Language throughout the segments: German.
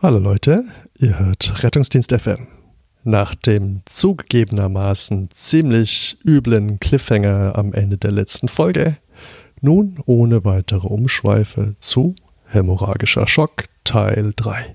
Hallo Leute, ihr hört Rettungsdienst FM. Nach dem zugegebenermaßen ziemlich üblen Cliffhanger am Ende der letzten Folge, nun ohne weitere Umschweife zu Hämorrhagischer Schock Teil 3.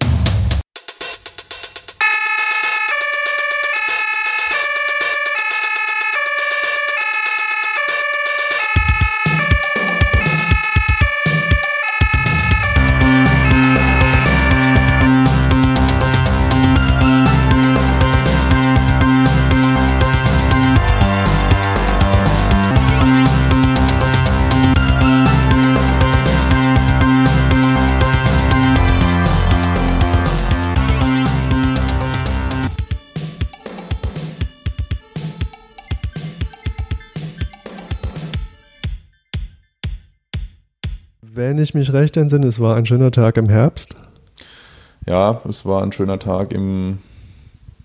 ich mich recht entsinne, es war ein schöner Tag im Herbst. Ja, es war ein schöner Tag im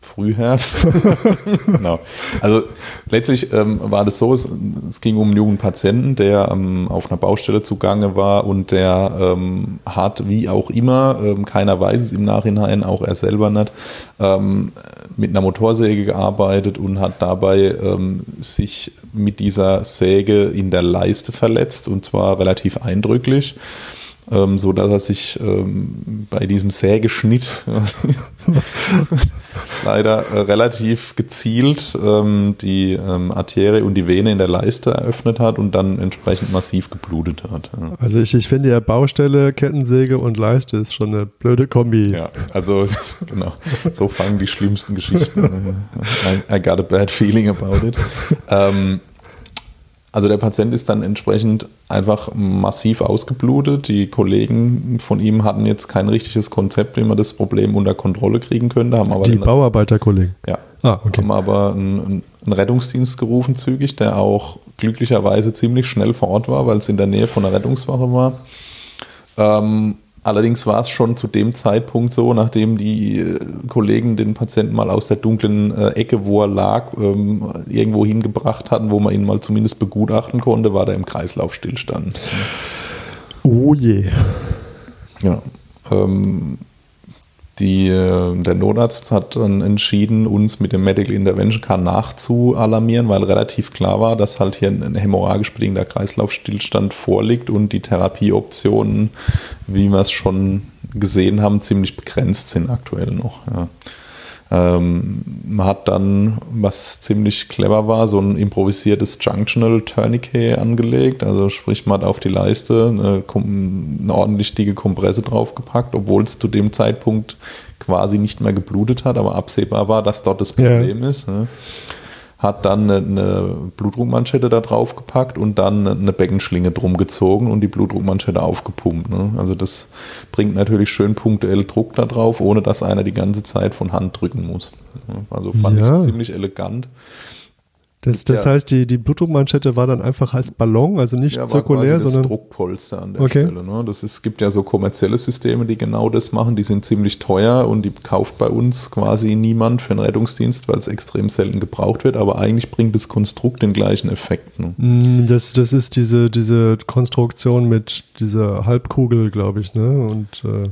Frühherbst. genau. Also letztlich ähm, war das so, es, es, ging um einen jungen Patienten, der ähm, auf einer Baustelle zugange war und der ähm, hat, wie auch immer, ähm, keiner weiß es im Nachhinein, auch er selber nicht, ähm, mit einer Motorsäge gearbeitet und hat dabei ähm, sich mit dieser Säge in der Leiste verletzt und zwar relativ eindrücklich ähm, so dass er sich ähm, bei diesem Sägeschnitt leider äh, relativ gezielt ähm, die ähm, Arterie und die Vene in der Leiste eröffnet hat und dann entsprechend massiv geblutet hat. Ja. Also ich, ich finde ja Baustelle, Kettensäge und Leiste ist schon eine blöde Kombi. Ja, also genau, so fangen die schlimmsten Geschichten. I, I got a bad feeling about it. Ähm, also der Patient ist dann entsprechend einfach massiv ausgeblutet. Die Kollegen von ihm hatten jetzt kein richtiges Konzept, wie man das Problem unter Kontrolle kriegen könnte. Haben aber die Bauarbeiterkollegen? Ja. Ah, okay. Haben aber einen, einen, Rettungsdienst gerufen zügig, der auch glücklicherweise ziemlich schnell vor Ort war, weil es in der Nähe von der Rettungswache war. Ähm, Allerdings war es schon zu dem Zeitpunkt so, nachdem die äh, Kollegen den Patienten mal aus der dunklen äh, Ecke, wo er lag, ähm, irgendwo hingebracht hatten, wo man ihn mal zumindest begutachten konnte, war der im Kreislaufstillstand. Oh je. Ja. Ähm, die, äh, der Notarzt hat dann entschieden, uns mit dem Medical Intervention Car nachzualarmieren, weil relativ klar war, dass halt hier ein hämorrhagisch bedingter Kreislaufstillstand vorliegt und die Therapieoptionen, wie wir es schon gesehen haben, ziemlich begrenzt sind aktuell noch. Ja. Ähm, man hat dann, was ziemlich clever war, so ein improvisiertes Junctional Tourniquet angelegt. Also sprich, man hat auf die Leiste eine, eine ordentlich dicke Kompresse draufgepackt, obwohl es zu dem Zeitpunkt quasi nicht mehr geblutet hat, aber absehbar war, dass dort das Problem ja. ist. Ne? Hat dann eine, Blutdruckmanschette da drauf gepackt und dann eine Beckenschlinge drum gezogen und die Blutdruckmanschette aufgepumpt. Ne? Also das bringt natürlich schön punktuell Druck da drauf, ohne dass einer die ganze Zeit von Hand drücken muss. Also fand ja. ich ziemlich elegant. Das, das ja. heißt, die, die Blutdruckmanschette war dann einfach als Ballon, also nicht ja, zirkulär, war sondern. Das Druckpolster an der okay. Stelle. Ne? Das ist, gibt ja so kommerzielle Systeme, die genau das machen. Die sind ziemlich teuer und die kauft bei uns quasi niemand für einen Rettungsdienst, weil es extrem selten gebraucht wird. Aber eigentlich bringt das Konstrukt den gleichen Effekt. Ne? Mm, das, das ist diese, diese Konstruktion mit dieser Halbkugel, glaube ich. Ne? Und. Äh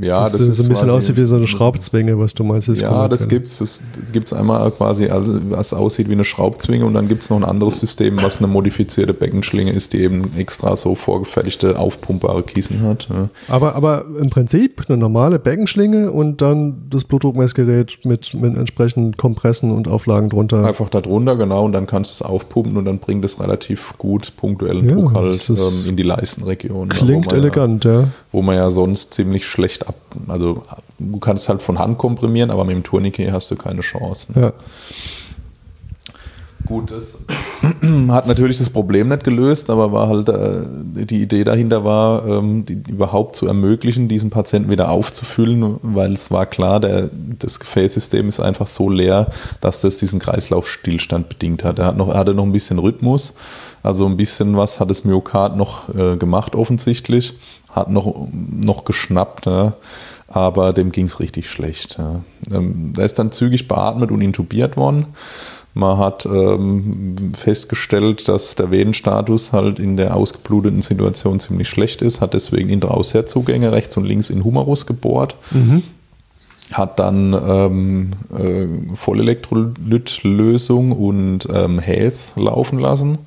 ja, das, das ist so ein bisschen aussieht wie so eine Schraubzwinge, was du meinst. Ja, das gibt es. Das gibt es einmal quasi, was aussieht wie eine Schraubzwinge und dann gibt es noch ein anderes System, was eine modifizierte Beckenschlinge ist, die eben extra so vorgefertigte, aufpumpbare Kiesen hat. Ja. Aber, aber im Prinzip eine normale Beckenschlinge und dann das Blutdruckmessgerät mit, mit entsprechenden Kompressen und Auflagen drunter. Einfach da drunter, genau, und dann kannst du es aufpumpen und dann bringt es relativ gut punktuellen ja, Druck halt ähm, in die Leistenregion. Klingt elegant, ja, ja. Wo man ja sonst ziemlich schlecht schlecht ab. Also du kannst halt von Hand komprimieren, aber mit dem Tourniquet hast du keine Chance. Ne? Ja. Gut, das hat natürlich das Problem nicht gelöst, aber war halt äh, die Idee dahinter war, ähm, die, überhaupt zu ermöglichen, diesen Patienten wieder aufzufüllen, weil es war klar, der, das Gefäßsystem ist einfach so leer, dass das diesen Kreislaufstillstand bedingt hat. Er, hat noch, er hatte noch ein bisschen Rhythmus, also ein bisschen was hat das Myokard noch äh, gemacht offensichtlich, hat noch, noch geschnappt, ja, aber dem ging es richtig schlecht. Ja. Ähm, er ist dann zügig beatmet und intubiert worden. Man hat ähm, festgestellt, dass der Venenstatus halt in der ausgebluteten Situation ziemlich schlecht ist, hat deswegen Intraosärzugänge rechts und links in Humerus gebohrt. Mhm. hat dann ähm, äh, Vollelektrolytlösung und ähm, Häs laufen lassen.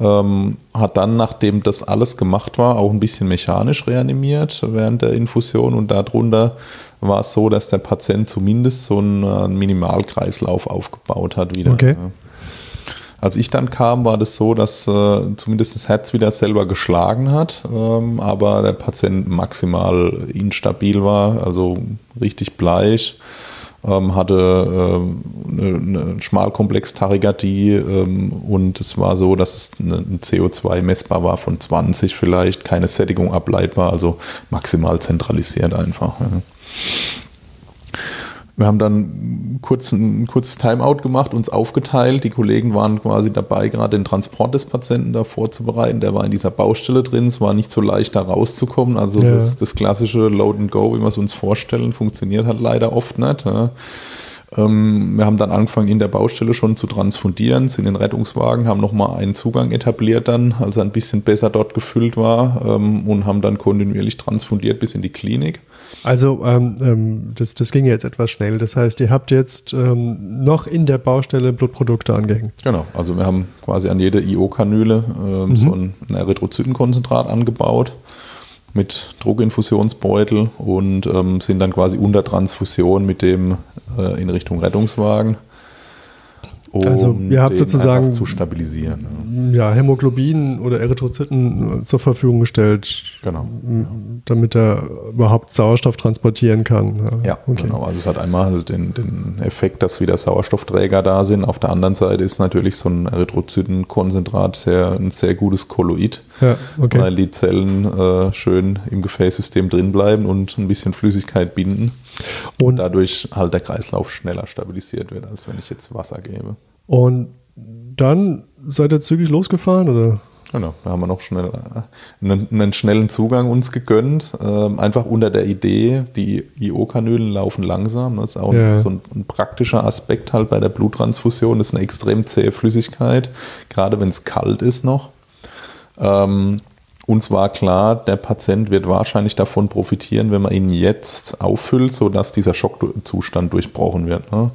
Ähm, hat dann, nachdem das alles gemacht war, auch ein bisschen mechanisch reanimiert während der Infusion und darunter war es so, dass der Patient zumindest so einen, einen Minimalkreislauf aufgebaut hat wieder. Okay. Als ich dann kam, war das so, dass äh, zumindest das Herz wieder selber geschlagen hat, ähm, aber der Patient maximal instabil war, also richtig bleich hatte ähm, eine, eine Schmalkomplex-Tachykardie ähm, und es war so, dass es ein CO2 messbar war von 20 vielleicht, keine Sättigung ableitbar, also maximal zentralisiert einfach. Ja. Wir haben dann kurz ein kurzes Timeout gemacht, uns aufgeteilt. Die Kollegen waren quasi dabei, gerade den Transport des Patienten da vorzubereiten. Der war in dieser Baustelle drin. Es war nicht so leicht, da rauszukommen. Also ja. das, das, klassische Load and Go, wie wir es uns vorstellen, funktioniert halt leider oft nicht. Ja. Ähm, wir haben dann angefangen, in der Baustelle schon zu transfundieren, sind in Rettungswagen, haben nochmal einen Zugang etabliert dann, als er ein bisschen besser dort gefüllt war ähm, und haben dann kontinuierlich transfundiert bis in die Klinik. Also ähm, ähm, das, das ging jetzt etwas schnell. Das heißt, ihr habt jetzt noch in der Baustelle Blutprodukte angehängt. Genau, also wir haben quasi an jede IO-Kanüle mhm. so ein, ein Erythrozytenkonzentrat angebaut mit Druckinfusionsbeutel und ähm, sind dann quasi unter Transfusion mit dem äh, in Richtung Rettungswagen um also ihr habt sozusagen zu stabilisieren. Ja. ja, Hämoglobin oder Erythrozyten zur Verfügung gestellt, genau, damit er überhaupt Sauerstoff transportieren kann. Ja, ja okay. genau. Also es hat einmal den, den Effekt, dass wieder Sauerstoffträger da sind. Auf der anderen Seite ist natürlich so ein Erythrozytenkonzentrat sehr, ein sehr gutes Kolloid, ja, okay. weil die Zellen äh, schön im Gefäßsystem drin bleiben und ein bisschen Flüssigkeit binden. Und dadurch halt der Kreislauf schneller stabilisiert wird, als wenn ich jetzt Wasser gebe. Und dann seid ihr zügig losgefahren oder? Genau, da haben wir noch schnell äh, einen, einen schnellen Zugang uns gegönnt. Ähm, einfach unter der Idee, die IO-Kanülen laufen langsam. Das ist auch ja. ein, so ein, ein, praktischer Aspekt halt bei der Bluttransfusion. Das ist eine extrem zähe Flüssigkeit, gerade wenn es kalt ist noch. Ähm, uns war klar, der Patient wird wahrscheinlich davon profitieren, wenn man ihn jetzt auffüllt, sodass dieser Schockzustand durchbrochen wird. Ne?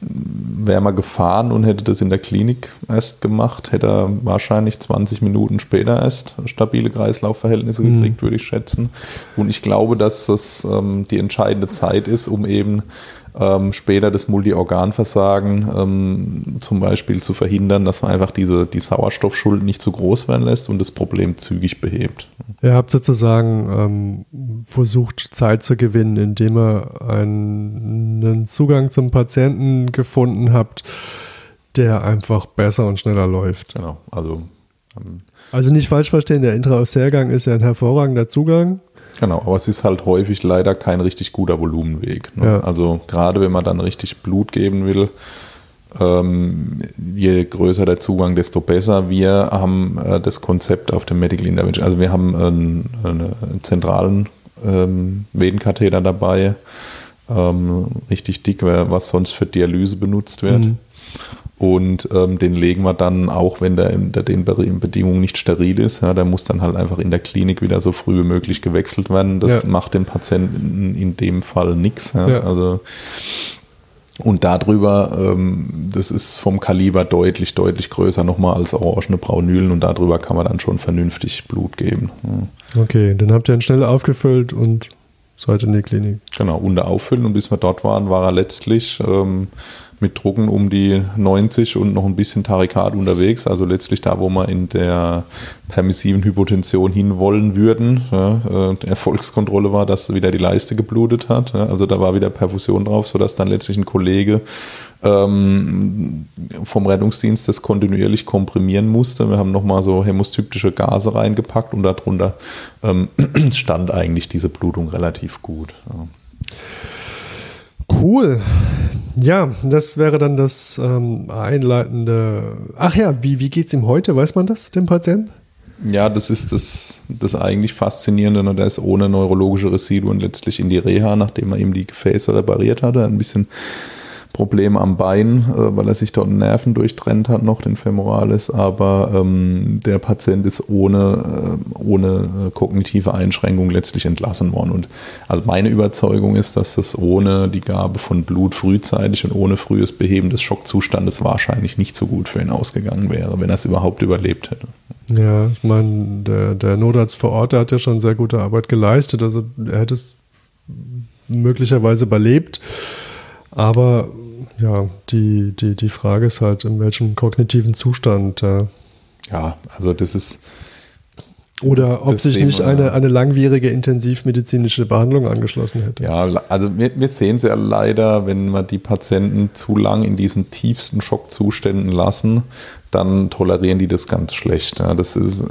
Wäre man gefahren und hätte das in der Klinik erst gemacht, hätte er wahrscheinlich 20 Minuten später erst stabile Kreislaufverhältnisse mhm. gekriegt, würde ich schätzen. Und ich glaube, dass das ähm, die entscheidende Zeit ist, um eben ähm, später das Multiorganversagen ähm, zum Beispiel zu verhindern, dass man einfach diese, die Sauerstoffschuld nicht zu groß werden lässt und das Problem zügig behebt. Ihr habt sozusagen ähm, versucht, Zeit zu gewinnen, indem ihr einen Zugang zum Patienten gefunden habt, der einfach besser und schneller läuft. Genau, also. Ähm, also nicht falsch verstehen, der Intra-Aussergang ist ja ein hervorragender Zugang. Genau, aber es ist halt häufig leider kein richtig guter Volumenweg. Ne? Ja. Also gerade wenn man dann richtig Blut geben will, ähm, je größer der Zugang, desto besser. Wir haben äh, das Konzept auf dem Medical Intervention, also wir haben einen, einen zentralen ähm, Venenkatheter dabei, ähm, richtig dick, was sonst für Dialyse benutzt wird. Mhm. Und ähm, den legen wir dann auch, wenn der unter den Bedingungen nicht steril ist. Ja, der muss dann halt einfach in der Klinik wieder so früh wie möglich gewechselt werden. Das ja. macht dem Patienten in dem Fall nichts. Ja. ja. Also und darüber, ähm, das ist vom Kaliber deutlich, deutlich größer nochmal als orangene Braunülen und darüber kann man dann schon vernünftig Blut geben. Ja. Okay, dann habt ihr ihn schnell aufgefüllt und seid in die Klinik. Genau, unter Auffüllen und bis wir dort waren, war er letztlich ähm, mit Drucken um die 90 und noch ein bisschen Tarikat unterwegs, also letztlich da, wo wir in der permissiven Hypotension hinwollen würden. Ja, äh, Erfolgskontrolle war, dass wieder die Leiste geblutet hat, ja, also da war wieder Perfusion drauf, sodass dann letztlich ein Kollege ähm, vom Rettungsdienst das kontinuierlich komprimieren musste. Wir haben nochmal so hämostyptische Gase reingepackt und darunter ähm, stand eigentlich diese Blutung relativ gut. Ja. Cool. Ja, das wäre dann das ähm, einleitende. Ach ja, wie, wie geht es ihm heute? Weiß man das, dem Patienten? Ja, das ist das, das eigentlich Faszinierende. Und er ist ohne neurologische Residuen letztlich in die Reha, nachdem er ihm die Gefäße repariert hatte. Ein bisschen Probleme am Bein, äh, weil er sich dort Nerven durchtrennt hat, noch den Femoralis, aber ähm, der Patient ist ohne, äh, ohne äh, kognitive Einschränkung letztlich entlassen worden. Und also meine Überzeugung ist, dass das ohne die Gabe von Blut frühzeitig und ohne frühes Beheben des Schockzustandes wahrscheinlich nicht so gut für ihn ausgegangen wäre, wenn er es überhaupt überlebt hätte. Ja, ich meine, der, der Notarzt vor Ort, der hat ja schon sehr gute Arbeit geleistet. Also er hätte es möglicherweise überlebt. Aber ja, die, die, die Frage ist halt, in welchem kognitiven Zustand. Äh, ja, also das ist. Oder das, ob das sich nicht eine, eine langwierige intensivmedizinische Behandlung angeschlossen hätte. Ja, also wir, wir sehen es ja leider, wenn wir die Patienten zu lang in diesen tiefsten Schockzuständen lassen, dann tolerieren die das ganz schlecht. Ja, das ist,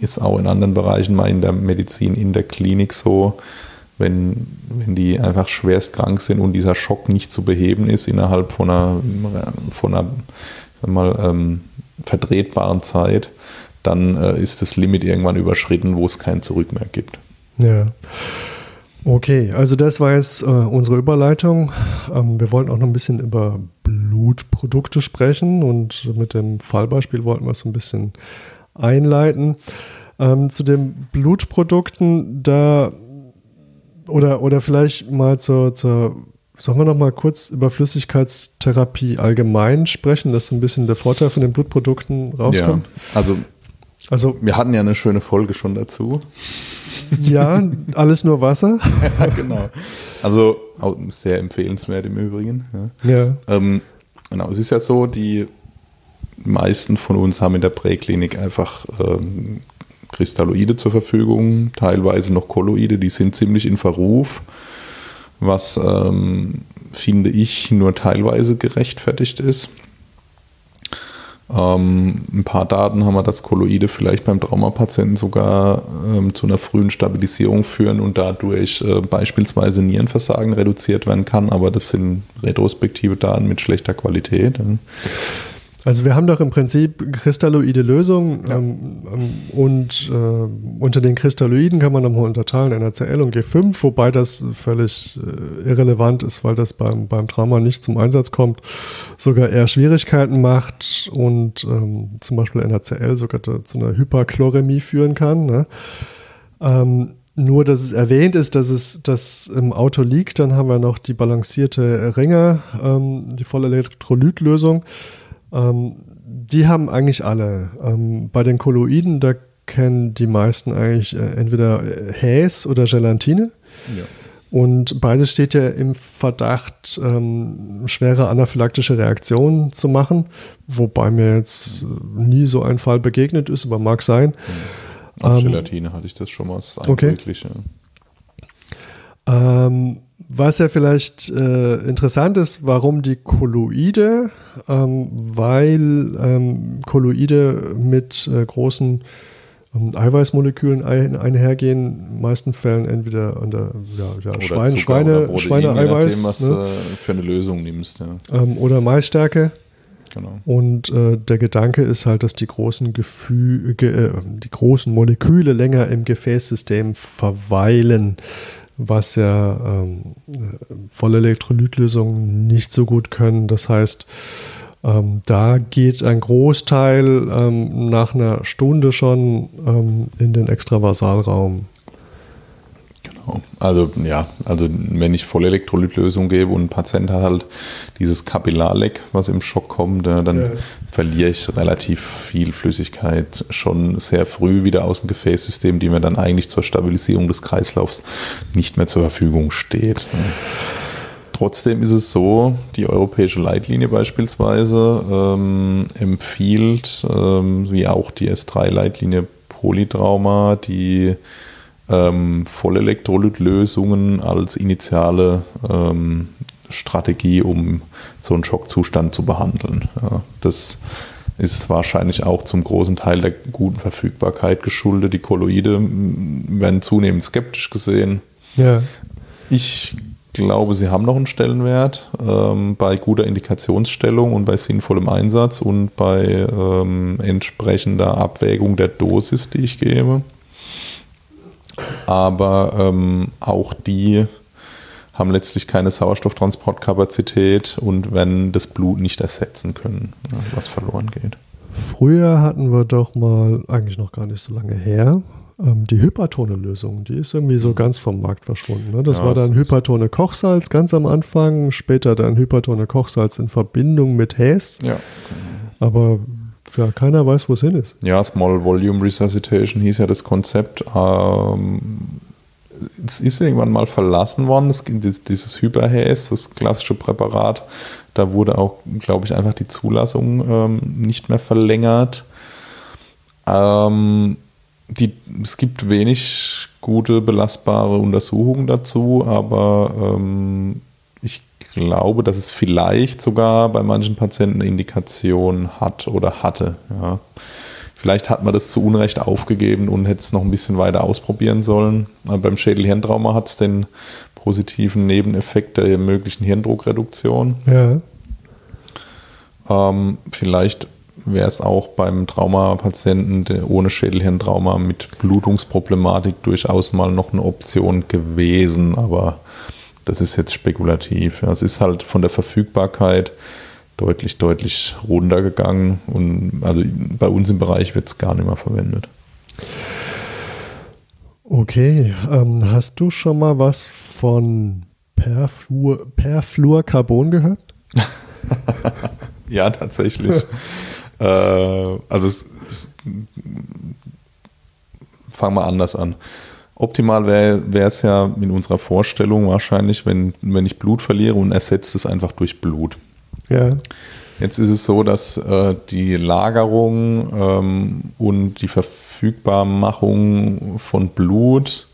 ist auch in anderen Bereichen mal in der Medizin, in der Klinik so wenn, wenn die einfach schwerst krank sind und dieser Schock nicht zu beheben ist innerhalb von einer, von einer mal, ähm, vertretbaren Zeit, dann äh, ist das Limit irgendwann überschritten, wo es kein Zurück mehr gibt. Ja. Okay, also das war jetzt äh, unsere Überleitung. Ähm, wir wollten auch noch ein bisschen über Blutprodukte sprechen und mit dem Fallbeispiel wollten wir es ein bisschen einleiten. Ähm, zu den Blutprodukten, da oder, oder vielleicht mal zur, zur, sollen wir noch mal kurz über Flüssigkeitstherapie allgemein sprechen, dass so ein bisschen der Vorteil von den Blutprodukten rauskommt? Ja, also, also wir hatten ja eine schöne Folge schon dazu. Ja, alles nur Wasser. ja, genau. Also sehr empfehlenswert im Übrigen. Ja. ja. Ähm, genau, es ist ja so, die meisten von uns haben in der Präklinik einfach ähm, Kristalloide zur Verfügung, teilweise noch Kolloide, die sind ziemlich in Verruf, was ähm, finde ich nur teilweise gerechtfertigt ist. Ähm, ein paar Daten haben wir, dass Kolloide vielleicht beim Traumapatienten sogar ähm, zu einer frühen Stabilisierung führen und dadurch äh, beispielsweise Nierenversagen reduziert werden kann, aber das sind retrospektive Daten mit schlechter Qualität. Also wir haben doch im Prinzip kristalloide Lösungen ja. ähm, ähm und äh, unter den Kristalloiden kann man nochmal unterteilen NaCl und G5, wobei das völlig äh, irrelevant ist, weil das beim, beim Trauma nicht zum Einsatz kommt, sogar eher Schwierigkeiten macht und ähm, zum Beispiel NaCl sogar zu einer Hyperchloremie führen kann. Ne? Ähm, nur, dass es erwähnt ist, dass es das im Auto liegt, dann haben wir noch die balancierte Ringe, ähm, die Vollelektrolytlösung. lösung ähm, die haben eigentlich alle. Ähm, bei den Kolloiden, da kennen die meisten eigentlich äh, entweder Häs oder Gelatine. Ja. Und beides steht ja im Verdacht, ähm, schwere anaphylaktische Reaktionen zu machen, wobei mir jetzt nie so ein Fall begegnet ist, aber mag sein. Auf ähm, Gelatine hatte ich das schon mal. Das okay. Ähm, was ja vielleicht äh, interessant ist, warum die Kolloide, ähm, weil ähm, Kolloide mit äh, großen ähm, Eiweißmolekülen ein, einhergehen, in den meisten Fällen entweder an der ja, ja, Schwein, Zucker Schweine, Schweineeiweiß. was ne? äh, für eine Lösung nimmst. Ja. Ähm, oder Maisstärke. Genau. Und äh, der Gedanke ist halt, dass die großen, Gefü ge äh, die großen Moleküle länger im Gefäßsystem verweilen was ja ähm, Vollelektrolytlösungen nicht so gut können. Das heißt, ähm, da geht ein Großteil ähm, nach einer Stunde schon ähm, in den Extravasalraum. Also ja, also wenn ich Vollelektrolytlösung gebe und ein Patient hat halt dieses Kapillarleck, was im Schock kommt, dann ja. verliere ich relativ viel Flüssigkeit schon sehr früh wieder aus dem Gefäßsystem, die mir dann eigentlich zur Stabilisierung des Kreislaufs nicht mehr zur Verfügung steht. Trotzdem ist es so, die europäische Leitlinie beispielsweise ähm, empfiehlt, ähm, wie auch die S3-Leitlinie Polytrauma, die ähm, Vollelektrolytlösungen als initiale ähm, Strategie, um so einen Schockzustand zu behandeln. Ja, das ist wahrscheinlich auch zum großen Teil der guten Verfügbarkeit geschuldet. Die Kolloide werden zunehmend skeptisch gesehen. Ja. Ich glaube, sie haben noch einen Stellenwert ähm, bei guter Indikationsstellung und bei sinnvollem Einsatz und bei ähm, entsprechender Abwägung der Dosis, die ich gebe aber ähm, auch die haben letztlich keine Sauerstofftransportkapazität und werden das Blut nicht ersetzen können, was verloren geht. Früher hatten wir doch mal, eigentlich noch gar nicht so lange her, ähm, die Hypertone-Lösung. Die ist irgendwie so mhm. ganz vom Markt verschwunden. Ne? Das ja, war dann Hypertone Kochsalz ganz am Anfang, später dann Hypertone Kochsalz in Verbindung mit Häs. Ja. Aber ja, keiner weiß, wo es hin ist. Ja, Small Volume Resuscitation hieß ja das Konzept. Ähm, es ist irgendwann mal verlassen worden, das, dieses Hyperhäs, das klassische Präparat. Da wurde auch, glaube ich, einfach die Zulassung ähm, nicht mehr verlängert. Ähm, die, es gibt wenig gute, belastbare Untersuchungen dazu, aber ähm, ich glaube, dass es vielleicht sogar bei manchen Patienten eine Indikation hat oder hatte. Ja. Vielleicht hat man das zu Unrecht aufgegeben und hätte es noch ein bisschen weiter ausprobieren sollen. Aber beim Schädelhirntrauma hat es den positiven Nebeneffekt der möglichen Hirndruckreduktion. Ja. Ähm, vielleicht wäre es auch beim Traumapatienten ohne Schädelhirntrauma mit Blutungsproblematik durchaus mal noch eine Option gewesen, aber das ist jetzt spekulativ. Es ist halt von der Verfügbarkeit deutlich, deutlich runtergegangen und also bei uns im Bereich wird es gar nicht mehr verwendet. Okay, ähm, hast du schon mal was von Perfluor, Perfluorcarbon gehört? ja, tatsächlich. äh, also es, es, fangen wir anders an. Optimal wäre es ja in unserer Vorstellung wahrscheinlich, wenn, wenn ich Blut verliere und ersetze es einfach durch Blut. Ja. Jetzt ist es so, dass äh, die Lagerung ähm, und die Verfügbarmachung von Blut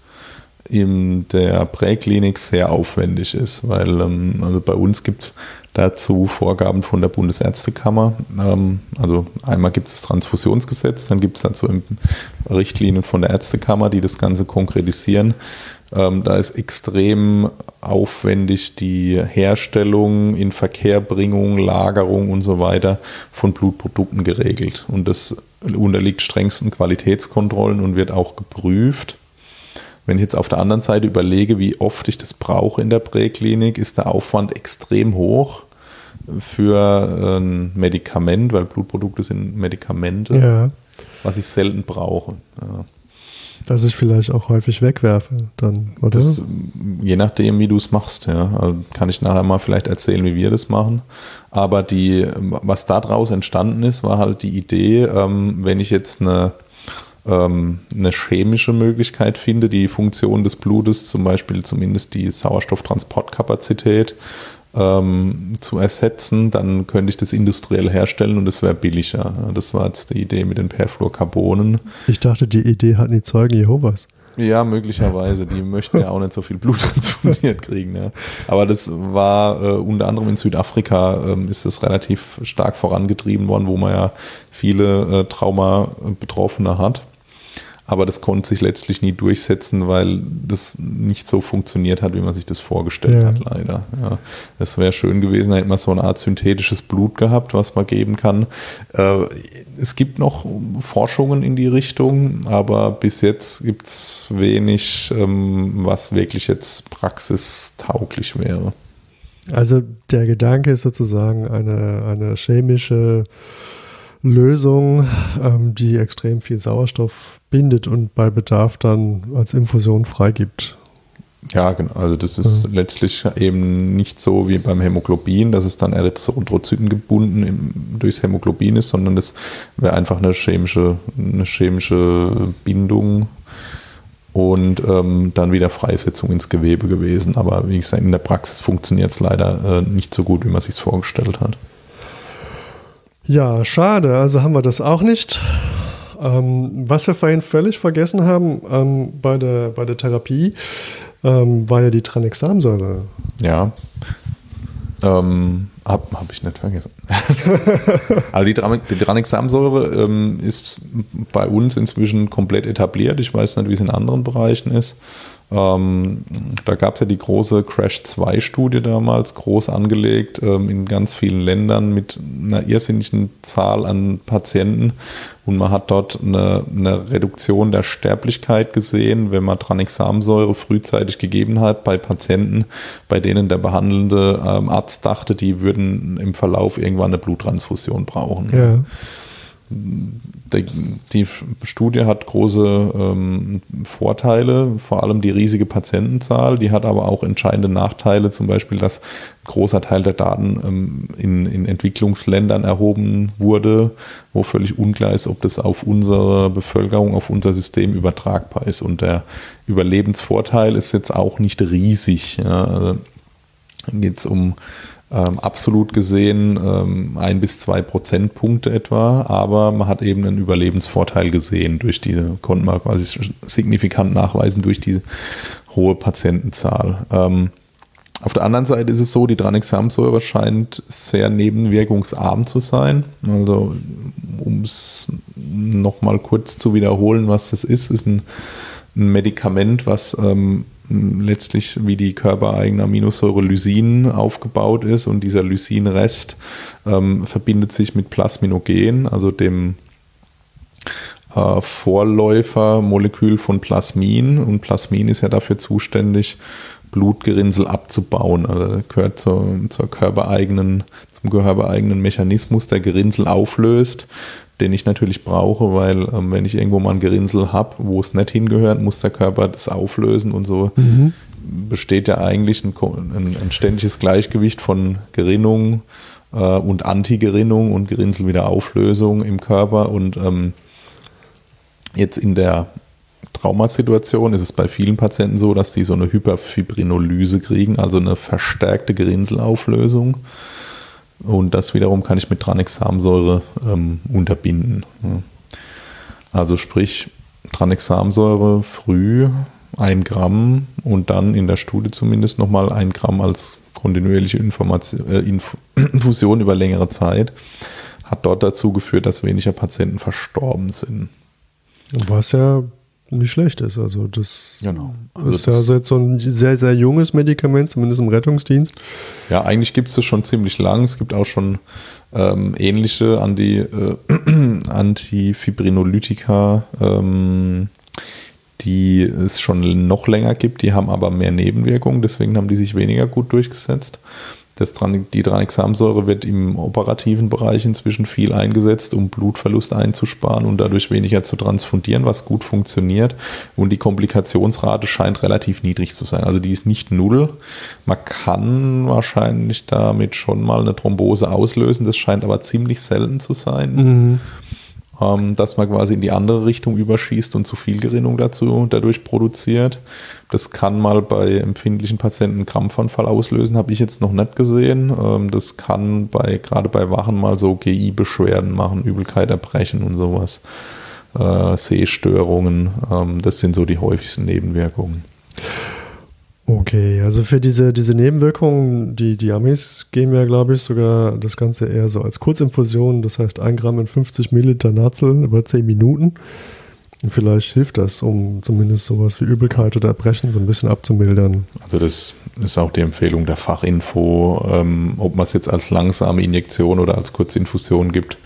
in der Präklinik sehr aufwendig ist, weil ähm, also bei uns gibt es dazu Vorgaben von der Bundesärztekammer. Ähm, also einmal gibt es das Transfusionsgesetz, dann gibt es dazu Richtlinien von der Ärztekammer, die das Ganze konkretisieren. Ähm, da ist extrem aufwendig die Herstellung, in Verkehrbringung, Lagerung und so weiter von Blutprodukten geregelt. Und das unterliegt strengsten Qualitätskontrollen und wird auch geprüft. Wenn ich jetzt auf der anderen Seite überlege, wie oft ich das brauche in der Präklinik, ist der Aufwand extrem hoch für ein Medikament, weil Blutprodukte sind Medikamente, ja. was ich selten brauche. Ja. Dass ich vielleicht auch häufig wegwerfe, dann, oder? Das, je nachdem, wie du es machst, ja. Also kann ich nachher mal vielleicht erzählen, wie wir das machen. Aber die, was daraus entstanden ist, war halt die Idee, ähm, wenn ich jetzt eine ähm, eine chemische Möglichkeit finde, die Funktion des Blutes, zum Beispiel zumindest die Sauerstofftransportkapazität, ähm, zu ersetzen, dann könnte ich das industriell herstellen und es wäre billiger. Das war jetzt die Idee mit den Perfluorcarbonen. Ich dachte, die Idee hatten die Zeugen Jehovas. Ja, möglicherweise. Die möchten ja auch nicht so viel Blut transfundiert kriegen. Ja. Aber das war äh, unter anderem in Südafrika ähm, ist es relativ stark vorangetrieben worden, wo man ja viele äh, Trauma-Betroffene hat. Aber das konnte sich letztlich nie durchsetzen, weil das nicht so funktioniert hat, wie man sich das vorgestellt ja. hat, leider. Ja, es wäre schön gewesen, da hätte man so eine Art synthetisches Blut gehabt, was man geben kann. Äh, es gibt noch Forschungen in die Richtung, aber bis jetzt gibt es wenig, ähm, was wirklich jetzt praxistauglich wäre. Also der Gedanke ist sozusagen eine, eine chemische Lösung, ähm, die extrem viel Sauerstoff bindet und bei Bedarf dann als Infusion freigibt. Ja, genau. Also das ist ja. letztlich eben nicht so wie beim Hämoglobin, dass es dann Erythrozyten gebunden im, durchs Hämoglobin ist, sondern das wäre einfach eine chemische, eine chemische Bindung und ähm, dann wieder Freisetzung ins Gewebe gewesen. Aber wie gesagt, in der Praxis funktioniert es leider äh, nicht so gut, wie man sich vorgestellt hat. Ja, schade. Also haben wir das auch nicht. Ähm, was wir vorhin völlig vergessen haben ähm, bei, der, bei der Therapie, ähm, war ja die Tranexamsäure. Ja. Ähm, habe hab ich nicht vergessen. also die, die Tranexamsäure ähm, ist bei uns inzwischen komplett etabliert. Ich weiß nicht, wie es in anderen Bereichen ist. Ähm, da gab es ja die große Crash 2 Studie damals, groß angelegt, ähm, in ganz vielen Ländern mit einer irrsinnigen Zahl an Patienten. Und man hat dort eine, eine Reduktion der Sterblichkeit gesehen, wenn man Tranexamsäure frühzeitig gegeben hat bei Patienten, bei denen der behandelnde ähm, Arzt dachte, die würden im Verlauf irgendwann eine Bluttransfusion brauchen. Ja die Studie hat große ähm, Vorteile, vor allem die riesige Patientenzahl, die hat aber auch entscheidende Nachteile, zum Beispiel, dass ein großer Teil der Daten ähm, in, in Entwicklungsländern erhoben wurde, wo völlig unklar ist, ob das auf unsere Bevölkerung, auf unser System übertragbar ist. Und der Überlebensvorteil ist jetzt auch nicht riesig. Ja. Also geht es um ähm, absolut gesehen ähm, ein bis zwei Prozentpunkte etwa, aber man hat eben einen Überlebensvorteil gesehen durch diese, konnte man quasi signifikant nachweisen durch diese hohe Patientenzahl. Ähm, auf der anderen Seite ist es so, die Tranexamsäure scheint sehr nebenwirkungsarm zu sein. Also, um es nochmal kurz zu wiederholen, was das ist, ist ein, ein Medikament, was ähm, letztlich wie die körpereigene Aminosäure Lysin aufgebaut ist. Und dieser Lysinrest ähm, verbindet sich mit Plasminogen, also dem äh, Vorläufermolekül von Plasmin. Und Plasmin ist ja dafür zuständig, Blutgerinnsel abzubauen. Also gehört zur, zur körpereigenen, zum körpereigenen Mechanismus, der Gerinnsel auflöst den ich natürlich brauche, weil ähm, wenn ich irgendwo mal ein Gerinnsel habe, wo es nicht hingehört, muss der Körper das auflösen und so mhm. besteht ja eigentlich ein, ein, ein, ständiges Gleichgewicht von Gerinnung äh, und Antigerinnung und Gerinnselwiederauflösung im Körper und ähm, jetzt in der Traumasituation ist es bei vielen Patienten so, dass die so eine Hyperfibrinolyse kriegen, also eine verstärkte Gerinnselauflösung. Und das wiederum kann ich mit Tranexamsäure ähm, unterbinden. Also sprich, Tranexamsäure früh ein Gramm und dann in der Studie zumindest nochmal ein Gramm als kontinuierliche äh, Infusion über längere Zeit hat dort dazu geführt, dass weniger Patienten verstorben sind. Was ja nicht schlecht ist. Also das genau. also ist ja also jetzt so ein sehr, sehr junges Medikament, zumindest im Rettungsdienst. Ja, eigentlich gibt es das schon ziemlich lang. Es gibt auch schon ähm, ähnliche Anti, äh, Antifibrinolytika, ähm, die es schon noch länger gibt. Die haben aber mehr Nebenwirkungen, deswegen haben die sich weniger gut durchgesetzt. Das, die Tranexamsäure wird im operativen Bereich inzwischen viel eingesetzt, um Blutverlust einzusparen und dadurch weniger zu transfundieren, was gut funktioniert. Und die Komplikationsrate scheint relativ niedrig zu sein. Also die ist nicht null. Man kann wahrscheinlich damit schon mal eine Thrombose auslösen. Das scheint aber ziemlich selten zu sein. Mhm ähm, dass man quasi in die andere Richtung überschießt und zu viel Gerinnung dazu dadurch produziert. Das kann mal bei empfindlichen Patienten einen Krampfanfall auslösen, habe ich jetzt noch nicht gesehen. Ähm, das kann bei gerade bei Wachen mal so GI-Beschwerden machen, Übelkeit, Erbrechen und sowas. Äh, Sehstörungen, ähm, das sind so die häufigsten Nebenwirkungen. Okay, also für diese, diese Nebenwirkungen, die, die Amis geben ja, glaube ich, sogar das Ganze eher so als Kurzinfusion, das heißt ein Gramm in 50 Milliliter Nazel über 10 Minuten. Vielleicht hilft das, um zumindest sowas wie Übelkeit oder Erbrechen so ein bisschen abzumildern. Also das ist auch die Empfehlung der Fachinfo. Ähm, ob man es jetzt als langsame Injektion oder als Kurzinfusion gibt,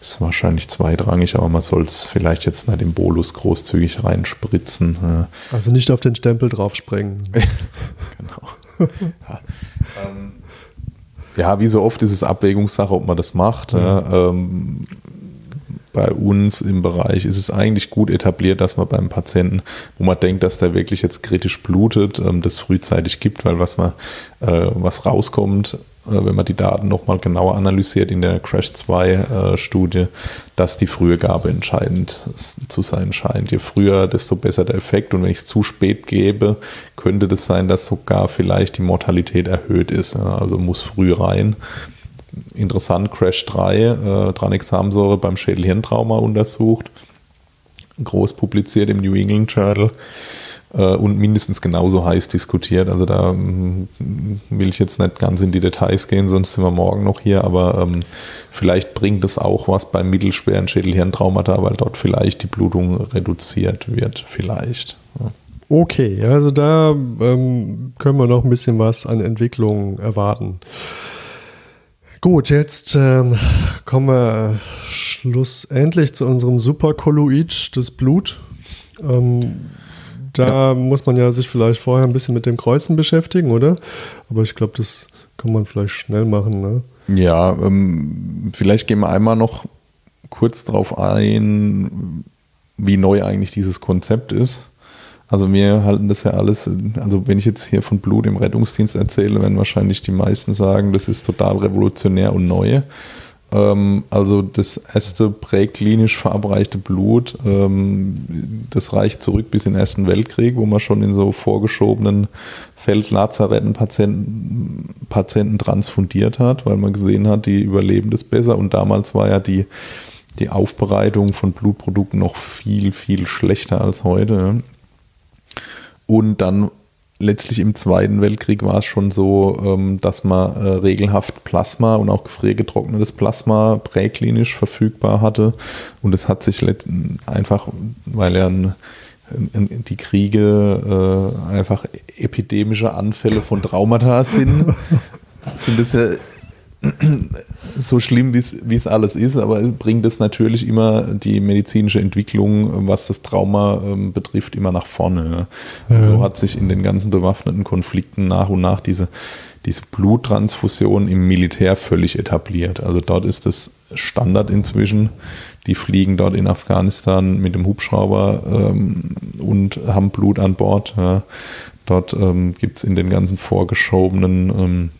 ist wahrscheinlich zweitrangig, aber man soll es vielleicht jetzt nicht im Bolus großzügig reinspritzen. Also nicht auf den Stempel drauf sprengen. genau. ja. Ähm, ja, wie so oft ist es Abwägungssache, ob man das macht. Ja. Ähm, bei uns im Bereich ist es eigentlich gut etabliert, dass man beim Patienten, wo man denkt, dass der wirklich jetzt kritisch blutet, ähm, das frühzeitig gibt, weil was man, äh, was rauskommt, äh, wenn man die Daten nochmal genauer analysiert in der Crash 2 äh, dass die frühe Gabe entscheidend zu sein scheint. Je früher, desto besser der Effekt. Und wenn ich es zu spät gebe, könnte das sein, dass sogar vielleicht die Mortalität erhöht ist. Also muss früh rein interessant, Crash 3, äh, Tranexamsäure beim Schädelhirntrauma untersucht, groß publiziert im New England Journal äh, und mindestens genauso heiß diskutiert. Also da mm, will ich jetzt nicht ganz in die Details gehen, sonst sind wir morgen noch hier, aber ähm, vielleicht bringt es auch was beim mittelschweren Schädelhirntraumata, weil dort vielleicht die Blutung reduziert wird, vielleicht. Ja. Okay, also da ähm, können wir noch ein bisschen was an Entwicklung erwarten. Gut, jetzt ähm, kommen wir schlussendlich zu unserem Superkolloid, das Blut. Ähm, da ja. muss man ja sich vielleicht vorher ein bisschen mit dem Kreuzen beschäftigen, oder? Aber ich glaube, das kann man vielleicht schnell machen. Ne? Ja, ähm, vielleicht gehen wir einmal noch kurz darauf ein, wie neu eigentlich dieses Konzept ist. Also wir halten das ja alles, also wenn ich jetzt hier von Blut im Rettungsdienst erzähle, werden wahrscheinlich die meisten sagen, das ist total revolutionär und neu. Ähm, also das erste präklinisch verabreichte Blut, ähm, das reicht zurück bis in den Ersten Weltkrieg, wo man schon in so vorgeschobenen Feldlazaretten Patienten, Patienten transfundiert hat, weil man gesehen hat, die überleben das besser. Und damals war ja die, die Aufbereitung von Blutprodukten noch viel, viel schlechter als heute. Und dann letztlich im Zweiten Weltkrieg war es schon so, ähm, dass man äh, regelhaft Plasma und auch gefriergetrocknetes Plasma präklinisch verfügbar hatte. Und es hat sich einfach, weil ja die Kriege äh, einfach epidemische Anfälle von Traumata sind, sind es ja so schlimm, wie es alles ist, aber es bringt es natürlich immer die medizinische Entwicklung, was das Trauma ähm, betrifft, immer nach vorne. Ja. Ja. So hat sich in den ganzen bewaffneten Konflikten nach und nach diese, diese Bluttransfusion im Militär völlig etabliert. Also dort ist das Standard inzwischen. Die fliegen dort in Afghanistan mit dem Hubschrauber ähm, und haben Blut an Bord. Ja. Dort ähm, gibt es in den ganzen vorgeschobenen ähm,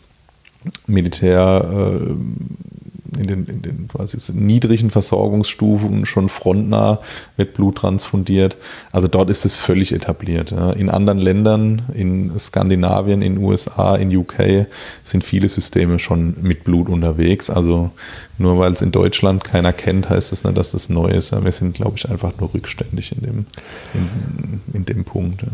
Militär äh, in, den, in den quasi niedrigen Versorgungsstufen schon frontnah mit Blut transfundiert. Also dort ist es völlig etabliert. Ja. In anderen Ländern, in Skandinavien, in USA, in UK sind viele Systeme schon mit Blut unterwegs. Also nur weil es in Deutschland keiner kennt, heißt das nicht, dass das neu ist. Ja. Wir sind, glaube ich, einfach nur rückständig in dem, in, in dem Punkt. Ja.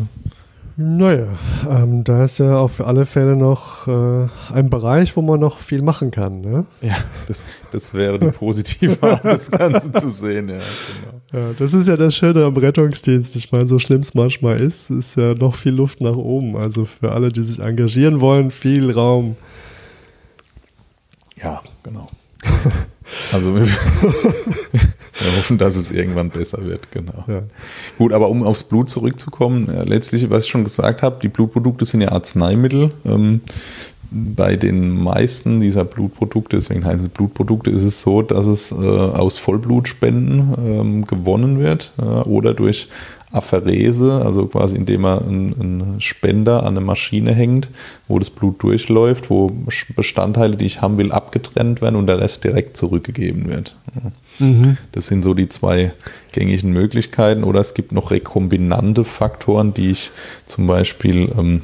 Naja, ähm, da ist ja auf alle Fälle noch äh, ein Bereich, wo man noch viel machen kann. Ne? Ja, das, das wäre die positive Art, das Ganze zu sehen. Ja, genau. ja, das ist ja das Schöne am Rettungsdienst. Ich meine, so schlimm es manchmal ist, ist ja noch viel Luft nach oben. Also für alle, die sich engagieren wollen, viel Raum. Ja, genau. Also wir, wir, hoffen, dass es irgendwann besser wird, genau. Ja. Gut, aber um aufs Blut zurückzukommen, ja, letztlich, was ich schon gesagt habe, die Blutprodukte sind ja Arzneimittel. Ähm, bei den meisten dieser Blutprodukte, deswegen heißen sie Blutprodukte, ist es so, dass es äh, aus Vollblutspenden ähm, gewonnen wird äh, oder durch Apherese, also quasi indem man einen Spender an eine Maschine hängt, wo das Blut durchläuft, wo Bestandteile, die ich haben will, abgetrennt werden und der Rest direkt zurückgegeben wird. Mhm. Das sind so die zwei gängigen Möglichkeiten. Oder es gibt noch rekombinante Faktoren, die ich zum Beispiel ähm,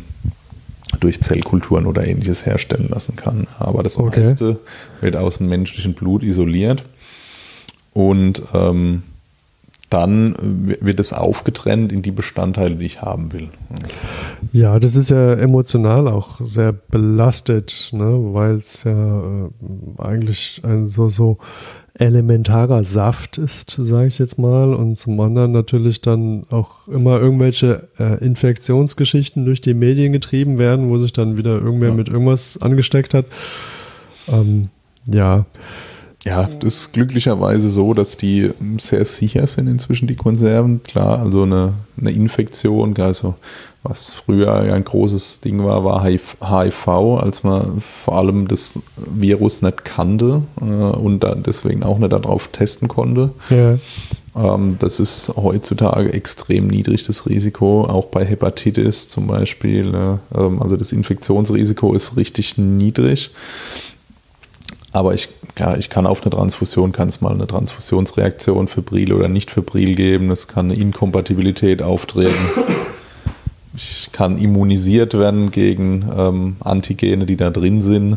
durch Zellkulturen oder ähnliches herstellen lassen kann. Aber das okay. meiste wird aus dem menschlichen Blut isoliert. Und ähm, dann wird es aufgetrennt in die Bestandteile, die ich haben will. Ja, das ist ja emotional auch sehr belastet, ne? weil es ja äh, eigentlich ein so, so elementarer Saft ist, sage ich jetzt mal, und zum anderen natürlich dann auch immer irgendwelche äh, Infektionsgeschichten durch die Medien getrieben werden, wo sich dann wieder irgendwer ja. mit irgendwas angesteckt hat. Ähm, ja. Ja, das ist glücklicherweise so, dass die sehr sicher sind inzwischen, die Konserven. Klar, also eine, eine Infektion, also was früher ein großes Ding war, war HIV, als man vor allem das Virus nicht kannte äh, und deswegen auch nicht darauf testen konnte. Ja. Ähm, das ist heutzutage extrem niedrig, das Risiko, auch bei Hepatitis zum Beispiel. Äh, also das Infektionsrisiko ist richtig niedrig. Aber ich, ja, ich kann auf eine Transfusion, kann es mal eine Transfusionsreaktion febril oder nicht febril geben. Es kann eine Inkompatibilität auftreten. Ich kann immunisiert werden gegen ähm, Antigene, die da drin sind.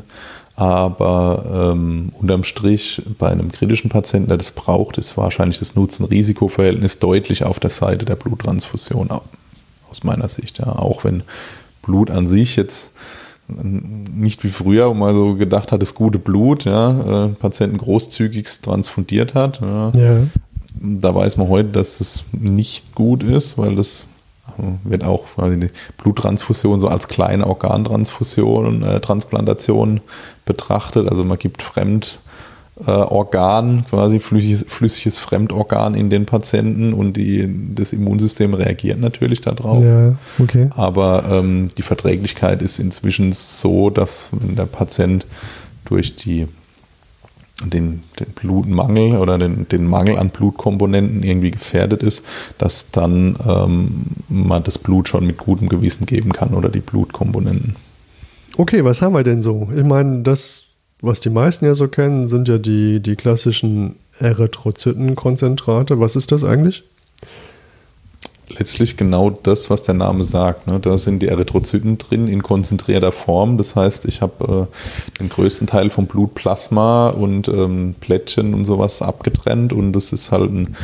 Aber ähm, unterm Strich bei einem kritischen Patienten, der das braucht, ist wahrscheinlich das Nutzen-Risiko-Verhältnis deutlich auf der Seite der Bluttransfusion aus meiner Sicht. Ja. Auch wenn Blut an sich jetzt nicht wie früher, wo man so gedacht hat, das gute Blut, ja, äh, Patienten großzügig transfundiert hat. Ja. ja. Da weiß man heute, dass es nicht gut ist, weil das wird auch die Bluttransfusion so als kleine Organtransfusion, äh, Transplantation betrachtet. Also man gibt fremd äh, Organ, quasi flüssiges, flüssiges Fremdorgan in den Patienten und die, das Immunsystem reagiert natürlich darauf. Ja, okay. Aber ähm, die Verträglichkeit ist inzwischen so, dass wenn der Patient durch die den, den Blutmangel oder den, den Mangel an Blutkomponenten irgendwie gefährdet ist, dass dann ähm, man das Blut schon mit gutem Gewissen geben kann oder die Blutkomponenten. Okay, was haben wir denn so? Ich meine, das was die meisten ja so kennen, sind ja die, die klassischen Erythrozytenkonzentrate. Was ist das eigentlich? Letztlich genau das, was der Name sagt. Ne? Da sind die Erythrozyten drin in konzentrierter Form. Das heißt, ich habe äh, den größten Teil vom Blutplasma und ähm, Plättchen und sowas abgetrennt und das ist halt ein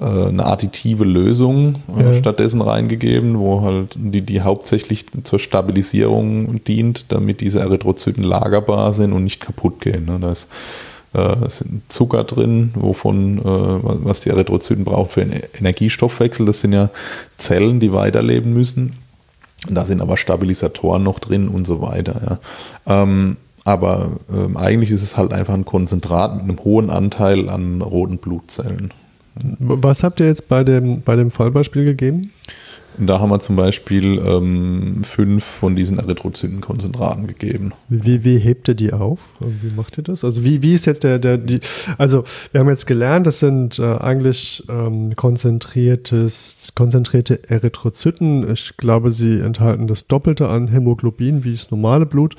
eine additive Lösung äh, ja. stattdessen reingegeben, wo halt die, die hauptsächlich zur Stabilisierung dient, damit diese Erythrozyten lagerbar sind und nicht kaputt gehen. Ne? Da ist, äh, ist Zucker drin, wovon, äh, was die Erythrozyten brauchen für den Energiestoffwechsel. Das sind ja Zellen, die weiterleben müssen. Da sind aber Stabilisatoren noch drin und so weiter. Ja. Ähm, aber ähm, eigentlich ist es halt einfach ein Konzentrat mit einem hohen Anteil an roten Blutzellen. Was habt ihr jetzt bei dem, bei dem Fallbeispiel gegeben? Da haben wir zum Beispiel ähm, fünf von diesen Erythrozytenkonzentraten gegeben. Wie, wie hebt ihr die auf? Wie macht ihr das? Also wie, wie ist jetzt der, der, die, also wir haben jetzt gelernt, das sind äh, eigentlich ähm, konzentriertes, konzentrierte Erythrozyten. Ich glaube, sie enthalten das Doppelte an Hämoglobin wie das normale Blut.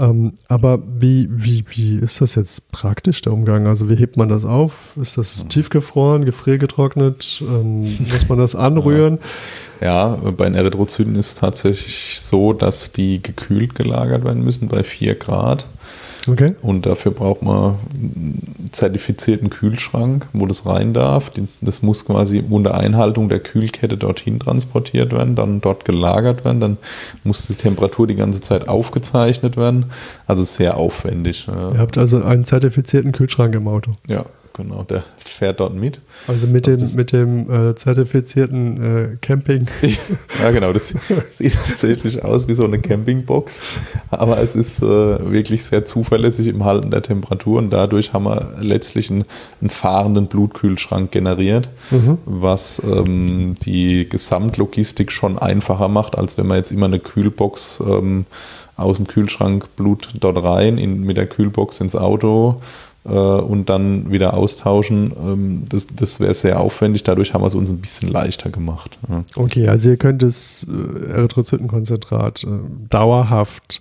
Ähm, aber wie, wie, wie ist das jetzt praktisch, der Umgang? Also wie hebt man das auf? Ist das mhm. tiefgefroren, gefriergetrocknet? Ähm, muss man das anrühren? Ja, bei den Erythrozyten ist es tatsächlich so, dass die gekühlt gelagert werden müssen bei 4 Grad. Okay. Und dafür braucht man einen zertifizierten Kühlschrank, wo das rein darf. Das muss quasi unter Einhaltung der Kühlkette dorthin transportiert werden, dann dort gelagert werden, dann muss die Temperatur die ganze Zeit aufgezeichnet werden. Also sehr aufwendig. Ihr habt also einen zertifizierten Kühlschrank im Auto. Ja, genau, der fährt dort mit. Also mit dem, mit dem äh, zertifizierten äh, Camping. ja, genau, das sieht tatsächlich aus wie so eine Campingbox, aber es ist äh, wirklich sehr zuverlässig im Halten der Temperatur und dadurch haben wir letztlich einen, einen fahrenden Blutkühlschrank generiert, mhm. was ähm, die Gesamtlogistik schon einfacher macht, als wenn man jetzt immer eine Kühlbox ähm, aus dem Kühlschrank Blut dort rein, in, mit der Kühlbox ins Auto und dann wieder austauschen, ähm, das, das wäre sehr aufwendig. Dadurch haben wir es uns ein bisschen leichter gemacht. Okay, also ihr könnt das äh, Erythrozytenkonzentrat äh, dauerhaft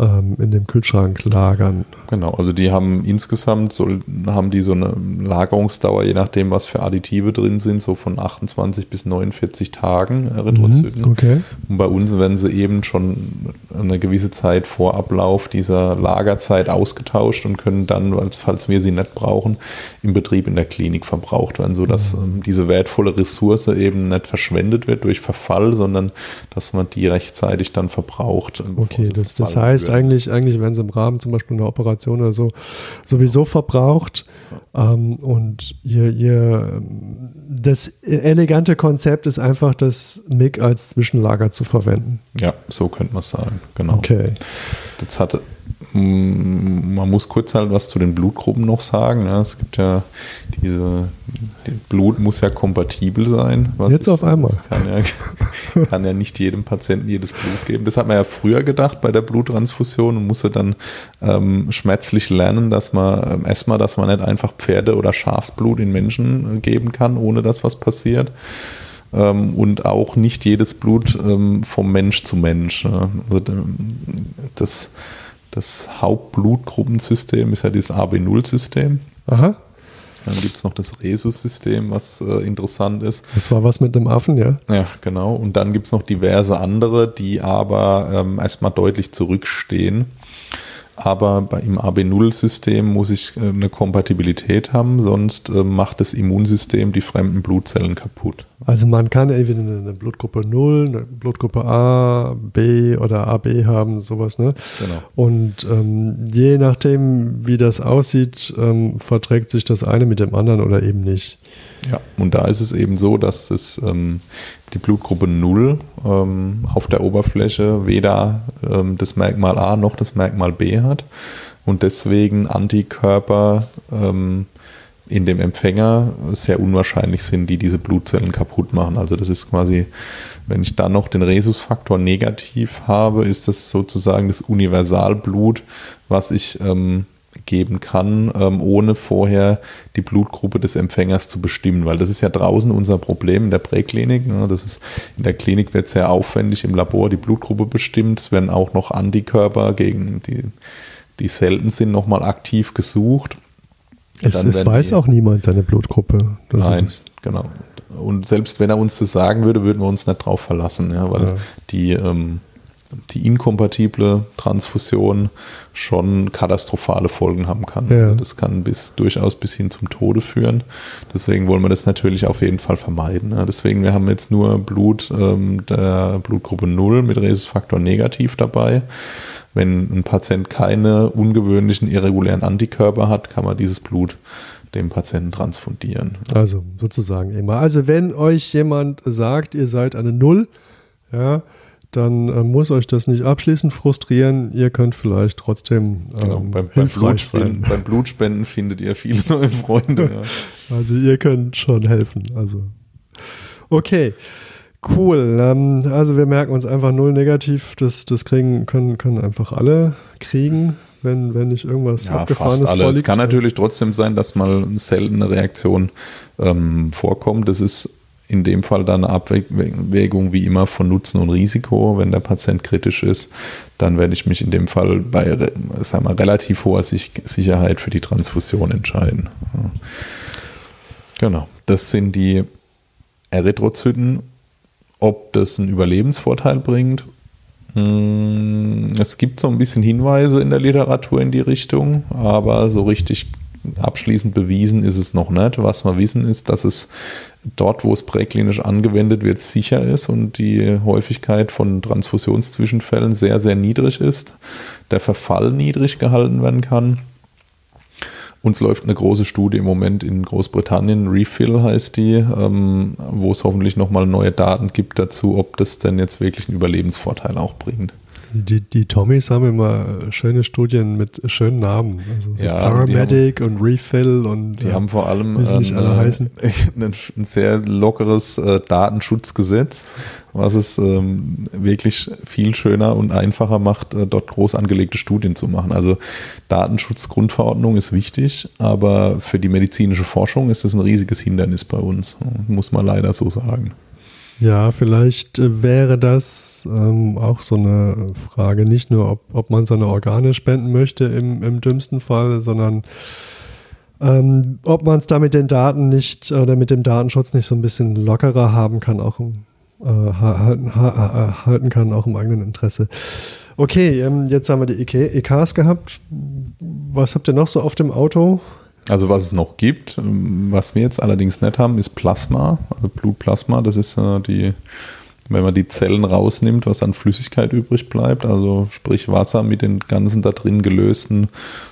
ähm, in dem Kühlschrank lagern. Genau, also die haben insgesamt so, haben die so eine Lagerungsdauer, je nachdem, was für Additive drin sind, so von 28 bis 49 Tagen Erythrozyten. Mhm, okay. Und bei uns werden sie eben schon eine gewisse Zeit vor Ablauf dieser Lagerzeit ausgetauscht und können dann, falls wir sie nicht brauchen, im Betrieb in der Klinik verbraucht werden, sodass mhm. ähm, diese wertvolle Ressource eben nicht verschwendet wird durch Verfall, sondern dass man die rechtzeitig dann verbraucht. Okay, das, das heißt, eigentlich, eigentlich werden sie im Rahmen zum Beispiel einer Operation oder so sowieso verbraucht. Ähm, und ihr, ihr, das elegante Konzept ist einfach, das MIG als Zwischenlager zu verwenden. Ja, so könnte man es sagen, genau. Okay. Das hatte man muss kurz halt was zu den Blutgruppen noch sagen. Ja, es gibt ja diese, Blut muss ja kompatibel sein. Jetzt auf einmal. Kann ja, kann ja nicht jedem Patienten jedes Blut geben. Das hat man ja früher gedacht bei der Bluttransfusion und musste dann ähm, schmerzlich lernen, dass man ähm, erstmal, dass man nicht einfach Pferde- oder Schafsblut in Menschen äh, geben kann, ohne dass was passiert ähm, und auch nicht jedes Blut ähm, vom Mensch zu Mensch. Also das das Hauptblutgruppensystem ist ja dieses AB0-System. Aha. Dann gibt es noch das Rhesus-System, was äh, interessant ist. Das war was mit dem Affen, ja? Ja, genau. Und dann gibt es noch diverse andere, die aber ähm, erstmal deutlich zurückstehen. Aber im AB0-System muss ich äh, eine Kompatibilität haben, sonst äh, macht das Immunsystem die fremden Blutzellen kaputt. Also man kann entweder eine Blutgruppe 0, eine Blutgruppe A, B oder AB haben, sowas, ne? Genau. Und ähm, je nachdem, wie das aussieht, ähm, verträgt sich das eine mit dem anderen oder eben nicht. Ja, und da ist es eben so, dass es ähm, die Blutgruppe 0 ähm, auf der Oberfläche weder ähm, das Merkmal A noch das Merkmal B hat und deswegen Antikörper ähm, in dem Empfänger sehr unwahrscheinlich sind, die diese Blutzellen kaputt machen. Also das ist quasi, wenn ich dann noch den Rhesusfaktor negativ habe, ist das sozusagen das Universalblut, was ich ähm, geben kann, ähm, ohne vorher die Blutgruppe des Empfängers zu bestimmen, weil das ist ja draußen unser Problem in der Präklinik. Ne? Das ist, in der Klinik wird sehr aufwendig im Labor die Blutgruppe bestimmt. Es werden auch noch Antikörper gegen die, die selten sind, nochmal aktiv gesucht. Es, es weiß die, auch niemand seine Blutgruppe. Das nein, genau. Und selbst wenn er uns das sagen würde, würden wir uns nicht drauf verlassen, ja, weil ja. die, ähm, die inkompatible Transfusion schon katastrophale Folgen haben kann. Ja. Also das kann bis, durchaus bis hin zum Tode führen. Deswegen wollen wir das natürlich auf jeden Fall vermeiden. Deswegen, wir haben jetzt nur Blut ähm, der Blutgruppe 0 mit Rhesusfaktor negativ dabei. Wenn ein Patient keine ungewöhnlichen irregulären Antikörper hat, kann man dieses Blut dem Patienten transfundieren. Also sozusagen immer. Also wenn euch jemand sagt, ihr seid eine Null, ja, dann äh, muss euch das nicht abschließend frustrieren. Ihr könnt vielleicht trotzdem ähm, genau, beim, beim, Blutspenden, beim, Blutspenden, findet ihr viele neue Freunde. Ja. Also ihr könnt schon helfen. Also okay. Cool. Ähm, also wir merken uns einfach null negativ. Das, das kriegen, können, können einfach alle kriegen, wenn, wenn nicht irgendwas ja, Abgefahrenes fast alle. Vorliegt. Es kann natürlich trotzdem sein, dass mal eine seltene Reaktion ähm, vorkommt. Das ist in dem Fall dann eine Abwägung wie immer von Nutzen und Risiko. Wenn der Patient kritisch ist, dann werde ich mich in dem Fall bei sagen wir, relativ hoher Sicherheit für die Transfusion entscheiden. Genau, das sind die Erythrozyten ob das einen Überlebensvorteil bringt. Hm, es gibt so ein bisschen Hinweise in der Literatur in die Richtung, aber so richtig abschließend bewiesen ist es noch nicht. Was wir wissen ist, dass es dort, wo es präklinisch angewendet wird, sicher ist und die Häufigkeit von Transfusionszwischenfällen sehr, sehr niedrig ist, der Verfall niedrig gehalten werden kann uns läuft eine große Studie im Moment in Großbritannien, Refill heißt die, ähm, wo es hoffentlich nochmal neue Daten gibt dazu, ob das denn jetzt wirklich einen Überlebensvorteil auch bringt. Die, die Tommys haben immer schöne Studien mit schönen Namen. Also so ja, Paramedic haben, und Refill und die äh, haben vor allem ein, ein, ein, sehr lockeres äh, Datenschutzgesetz, was es ähm, wirklich viel schöner und einfacher macht, äh, dort groß angelegte Studien zu machen. Also Datenschutzgrundverordnung ist wichtig, aber für die medizinische Forschung ist es ein riesiges Hindernis bei uns, muss man leider so sagen. Ja, vielleicht äh, wäre das ähm, auch so eine Frage, nicht nur, ob, ob man seine Organe spenden möchte im, im dümmsten Fall, sondern ähm, ob man es da mit den Daten nicht oder mit dem Datenschutz nicht so ein bisschen lockerer haben kann, auch im, äh, halten, ha, halten kann, auch im eigenen Interesse. Okay, ähm, jetzt haben wir die EKs gehabt. Was habt ihr noch so auf dem Auto? Also was es noch gibt, ähm, was wir jetzt allerdings nicht haben, ist Plasma, also Blutplasma. Das ist äh, die, wenn man die Zellen rausnimmt, was an Flüssigkeit übrig bleibt, also sprich Wasser mit den ganzen da drin gelösten,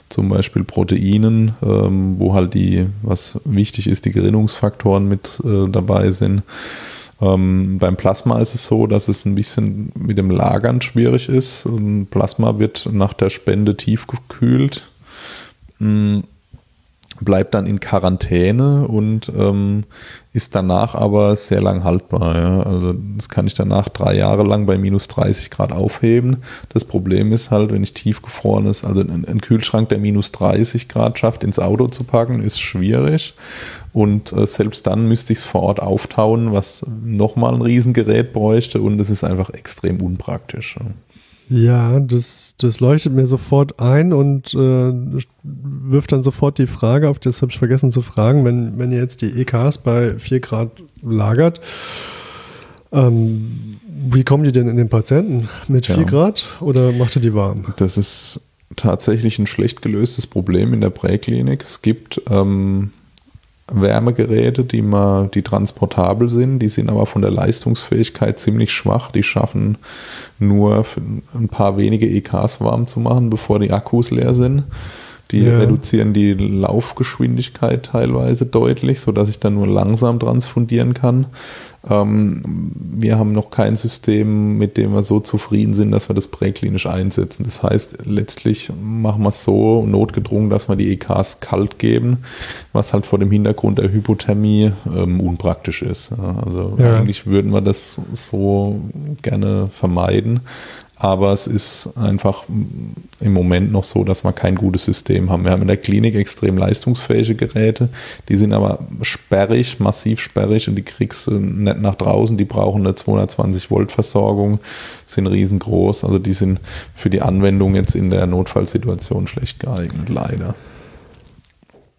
zum Beispiel Proteinen, ähm, wo halt die, was wichtig ist, die Gerinnungsfaktoren mit äh, dabei sind. Ähm, beim Plasma ist es so, dass es ein bisschen mit dem Lagern schwierig ist. Und Plasma wird nach der Spende tiefgekühlt. Mm, bleibt dann in Quarantäne und ähm, ist danach aber sehr lang haltbar. Ja? Also das kann ich danach drei Jahre lang bei minus 30 Grad aufheben. Das Problem ist halt, wenn ich tiefgefrorenes, also einen Kühlschrank, der minus 30 Grad schafft, ins Auto zu packen, ist schwierig. Und äh, selbst dann müsste ich es vor Ort auftauen, was nochmal ein Riesengerät bräuchte und es ist einfach extrem unpraktisch. Ja. Ja, das, das leuchtet mir sofort ein und äh, wirft dann sofort die Frage auf, das habe ich vergessen zu fragen, wenn, wenn ihr jetzt die EKs bei 4 Grad lagert, ähm, wie kommen die denn in den Patienten? Mit 4 ja. Grad oder macht ihr die warm? Das ist tatsächlich ein schlecht gelöstes Problem in der Präklinik. Es gibt ähm, Wärmegeräte, die, mal, die transportabel sind. Die sind aber von der Leistungsfähigkeit ziemlich schwach. Die schaffen nur ein paar wenige EKs warm zu machen, bevor die Akkus leer sind. Die ja. reduzieren die Laufgeschwindigkeit teilweise deutlich, sodass ich dann nur langsam transfundieren kann. Ähm, wir haben noch kein System, mit dem wir so zufrieden sind, dass wir das präklinisch einsetzen. Das heißt, letztlich machen wir es so notgedrungen, dass wir die EKs kalt geben, was halt vor dem Hintergrund der Hypothermie ähm, unpraktisch ist. Also ja. eigentlich würden wir das so gerne vermeiden. Aber es ist einfach im Moment noch so, dass wir kein gutes System haben. Wir haben in der Klinik extrem leistungsfähige Geräte, die sind aber sperrig, massiv sperrig und die kriegst du nicht nach draußen. Die brauchen eine 220 Volt Versorgung, sind riesengroß. Also die sind für die Anwendung jetzt in der Notfallsituation schlecht geeignet, leider.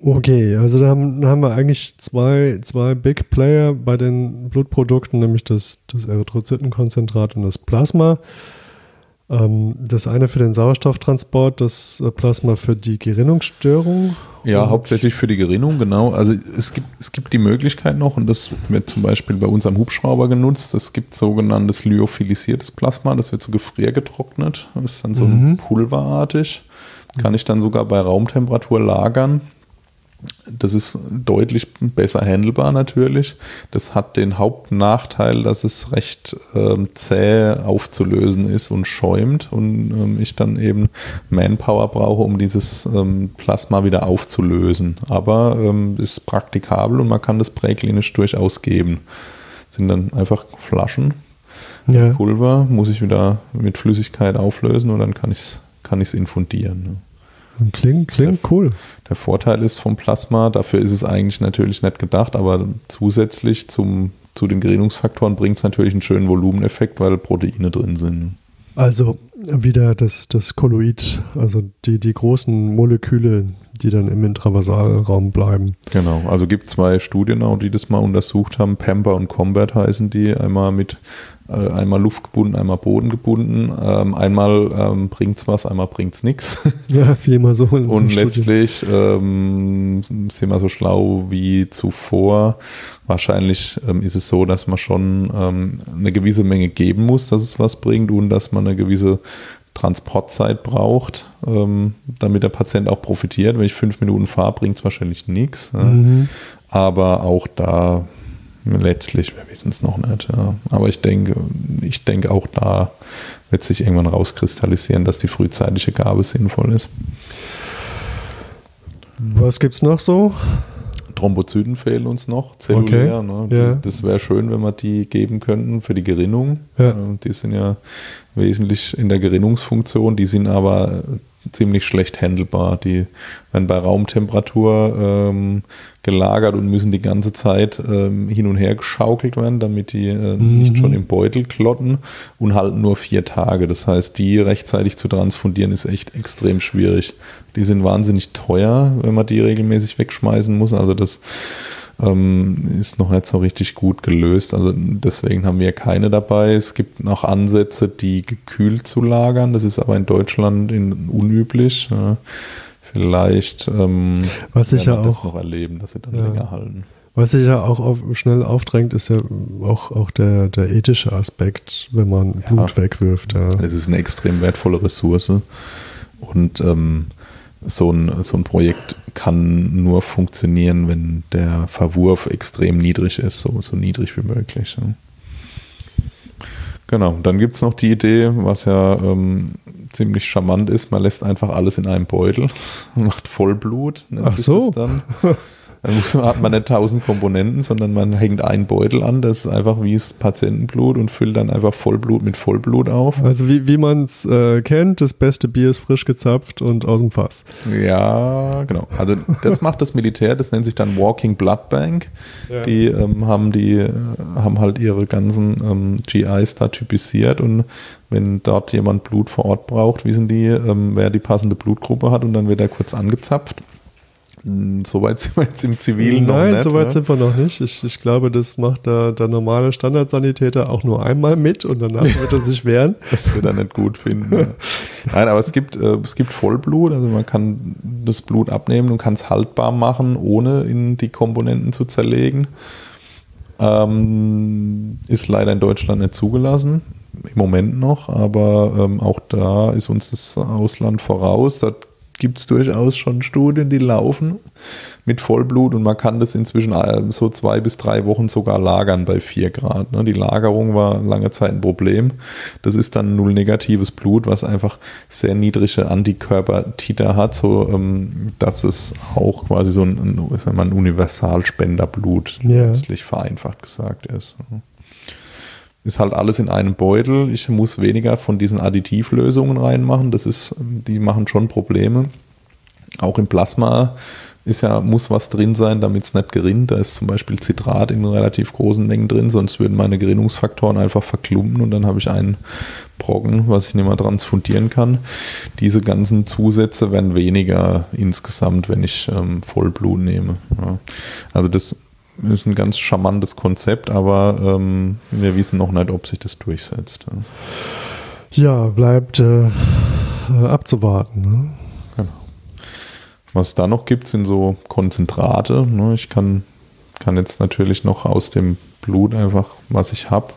Okay, also da haben, haben wir eigentlich zwei, zwei Big Player bei den Blutprodukten, nämlich das, das Erythrozytenkonzentrat und das Plasma. Ähm, das eine für den Sauerstofftransport, das äh, Plasma für die Gerinnungsstörung. Ja, hauptsächlich für die Gerinnung, genau. Also es gibt, es gibt die Möglichkeit noch, und das wird zum Beispiel bei uns am Hubschrauber genutzt, es gibt sogenanntes lyophilisiertes Plasma, das wird so gefriergetrocknet, das ist dann so mhm. pulverartig, kann ich dann sogar bei Raumtemperatur lagern. Das ist deutlich besser handelbar natürlich. Das hat den Hauptnachteil, dass es recht ähm, zäh aufzulösen ist und schäumt und ähm, ich dann eben Manpower brauche, um dieses ähm, Plasma wieder aufzulösen. Aber ähm, ist praktikabel und man kann das präklinisch durchaus geben. Das sind dann einfach Flaschen, ja. Pulver, muss ich wieder mit Flüssigkeit auflösen und dann kann ich es kann infundieren. Ne? Klingt, klingt der, cool. Der Vorteil ist vom Plasma, dafür ist es eigentlich natürlich nicht gedacht, aber zusätzlich zum, zu den Gerinnungsfaktoren bringt es natürlich einen schönen Volumeneffekt, weil Proteine drin sind. Also wieder das, das Kolloid, also die, die großen Moleküle, die dann im Intravasalraum bleiben. Genau, also gibt es zwei Studien auch, die das mal untersucht haben. Pamper und Combat heißen die. Einmal mit einmal luftgebunden, einmal bodengebunden. Ähm, einmal ähm, es was, einmal bringt es nichts. Ja, viermal so. Und letztlich ähm, sind wir so schlau wie zuvor. Wahrscheinlich ähm, ist es so, dass man schon ähm, eine gewisse Menge geben muss, dass es was bringt und dass man eine gewisse Transportzeit braucht, ähm, damit der Patient auch profitiert. Wenn ich fünf Minuten fahre, bringt es wahrscheinlich nichts. Mhm. Aber auch da letztlich, wir wissen es noch nicht. Ja. Aber ich denke, ich denke auch da wird sich irgendwann rauskristallisieren, dass die frühzeitige Gabe sinnvoll ist. Was gibt es noch so? Thrombozyten fehlen uns noch, zellulär. Okay. Ne? Ja. Das wäre schön, wenn wir die geben könnten für die Gerinnung. Ja. Die sind ja wesentlich in der Gerinnungsfunktion, die sind aber ziemlich schlecht handelbar. Die werden bei Raumtemperatur ähm, gelagert und müssen die ganze Zeit ähm, hin und her geschaukelt werden, damit die äh, mhm. nicht schon im Beutel klotten und halten nur vier Tage. Das heißt, die rechtzeitig zu transfundieren ist echt extrem schwierig. Die sind wahnsinnig teuer, wenn man die regelmäßig wegschmeißen muss. Also das ähm, ist noch nicht so richtig gut gelöst. Also deswegen haben wir keine dabei. Es gibt noch Ansätze, die gekühlt zu lagern. Das ist aber in Deutschland in, unüblich. Ja. Vielleicht ähm, Was ich ja auch, das noch erleben, dass sie dann ja. länger halten. Was sich ja auch auf, schnell aufdrängt, ist ja auch, auch der, der ethische Aspekt, wenn man ja. Blut wegwirft. Ja. Es ist eine extrem wertvolle Ressource. Und ähm, so ein, so ein Projekt kann nur funktionieren, wenn der Verwurf extrem niedrig ist, so, so niedrig wie möglich. Ja. Genau, dann gibt es noch die Idee, was ja ähm, ziemlich charmant ist, man lässt einfach alles in einem Beutel, macht Vollblut, nennt Ach sich so. das dann. Dann hat man nicht tausend Komponenten, sondern man hängt einen Beutel an, das ist einfach wie das Patientenblut und füllt dann einfach Vollblut mit Vollblut auf. Also wie, wie man es äh, kennt, das beste Bier ist frisch gezapft und aus dem Fass. Ja, genau. Also das macht das Militär, das nennt sich dann Walking Blood Bank. Ja. Die ähm, haben die äh, haben halt ihre ganzen ähm, GIs da typisiert und wenn dort jemand Blut vor Ort braucht, wissen die, ähm, wer die passende Blutgruppe hat und dann wird er kurz angezapft Soweit sind wir jetzt im Zivilen Nein, noch nicht. soweit ne? sind wir noch nicht. Ich, ich glaube, das macht der, der normale Standardsanitäter auch nur einmal mit und danach wird er sich wehren. Das wird er nicht gut finden. ja. Nein, aber es gibt, äh, es gibt Vollblut, also man kann das Blut abnehmen und kann es haltbar machen, ohne in die Komponenten zu zerlegen. Ähm, ist leider in Deutschland nicht zugelassen, im Moment noch, aber ähm, auch da ist uns das Ausland voraus. Da gibt es durchaus schon Studien, die laufen mit Vollblut und man kann das inzwischen äh, so zwei bis drei Wochen sogar lagern bei 4 Grad. ne? Die Lagerung war lange Zeit ein Problem. Das ist dann null negatives Blut, was einfach sehr niedrige Antikörpertiter hat, so ähm, dass es auch quasi so ein, ein, ein Universalspenderblut Ja. letztlich vereinfacht gesagt ist. Ist halt alles in einem Beutel. Ich muss weniger von diesen Additivlösungen reinmachen. Das ist, die machen schon Probleme. Auch im Plasma ist ja, muss was drin sein, damit es nicht gerinnt. Da ist zum Beispiel Zitrat in relativ großen Mengen drin, sonst würden meine Gerinnungsfaktoren einfach verklumpen und dann habe ich einen Brocken, was ich nicht mehr transfundieren kann. Diese ganzen Zusätze werden weniger insgesamt, wenn ich ähm, Vollblut nehme. Ja. Also das ist ein ganz charmantes Konzept, aber ähm, wir wissen noch nicht, ob sich das durchsetzt. Ja. Bleibt äh, äh, abzuwarten. Ne? Was da noch gibt, sind so Konzentrate. Ne? Ich kann, kann jetzt natürlich noch aus dem Blut einfach, was ich habe,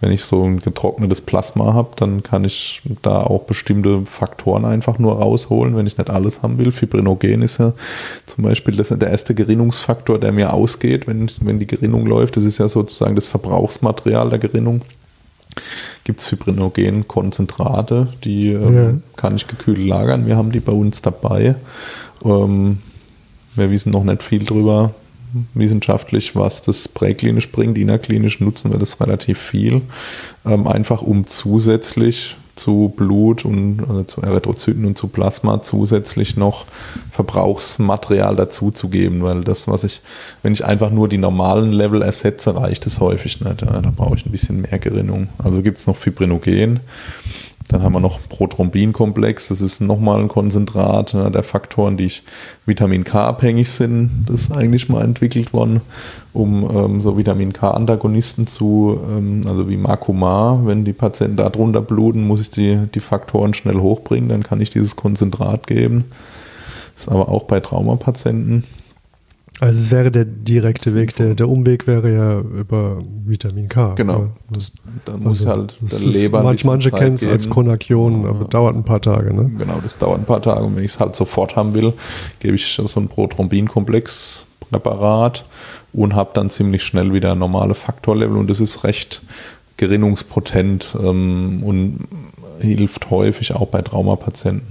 wenn ich so ein getrocknetes Plasma habe, dann kann ich da auch bestimmte Faktoren einfach nur rausholen, wenn ich nicht alles haben will. Fibrinogen ist ja zum Beispiel das, der erste Gerinnungsfaktor, der mir ausgeht, wenn, wenn die Gerinnung läuft. Das ist ja sozusagen das Verbrauchsmaterial der Gerinnung. Gibt es Fibrinogen-Konzentrate, die ähm, Ja. kann ich gekühlt lagern. Wir haben die bei uns dabei. Ähm, wir wissen noch nicht viel drüber wissenschaftlich, was das präklinisch bringt. Innerklinisch nutzen wir das relativ viel, ähm, einfach um zusätzlich zu Blut und also zu Erythrozyten und zu Plasma zusätzlich noch Verbrauchsmaterial dazuzugeben, weil das, was ich, wenn ich einfach nur die normalen Level ersetze, reicht es häufig nicht. Ja, da brauche ich ein bisschen mehr Gerinnung. Also gibt es noch Fibrinogen. Dann haben wir noch Prothrombinkomplex, das ist nochmal ein Konzentrat ne, der Faktoren, die ich Vitamin K abhängig sind. Das ist eigentlich mal entwickelt worden, um ähm, so Vitamin K-Antagonisten zu, ähm, also wie Makuma, wenn die Patienten da drunter bluten, muss ich die, die Faktoren schnell hochbringen, dann kann ich dieses Konzentrat geben. Ist aber auch bei Traumapatienten. Also es wäre der direkte Weg, der, der Umweg wäre ja über Vitamin K. Genau. Das, dann muss Also, halt das der Leber manch, Manche Zeit kennen es als geben. Konakion, Ja. aber dauert ein paar Tage. Ne? Genau, das dauert ein paar Tage und wenn ich es halt sofort haben will, gebe ich so ein Prothrombinkomplex-Präparat und habe dann ziemlich schnell wieder normale Faktorlevel und das ist recht gerinnungspotent ähm, und hilft häufig auch bei Traumapatienten.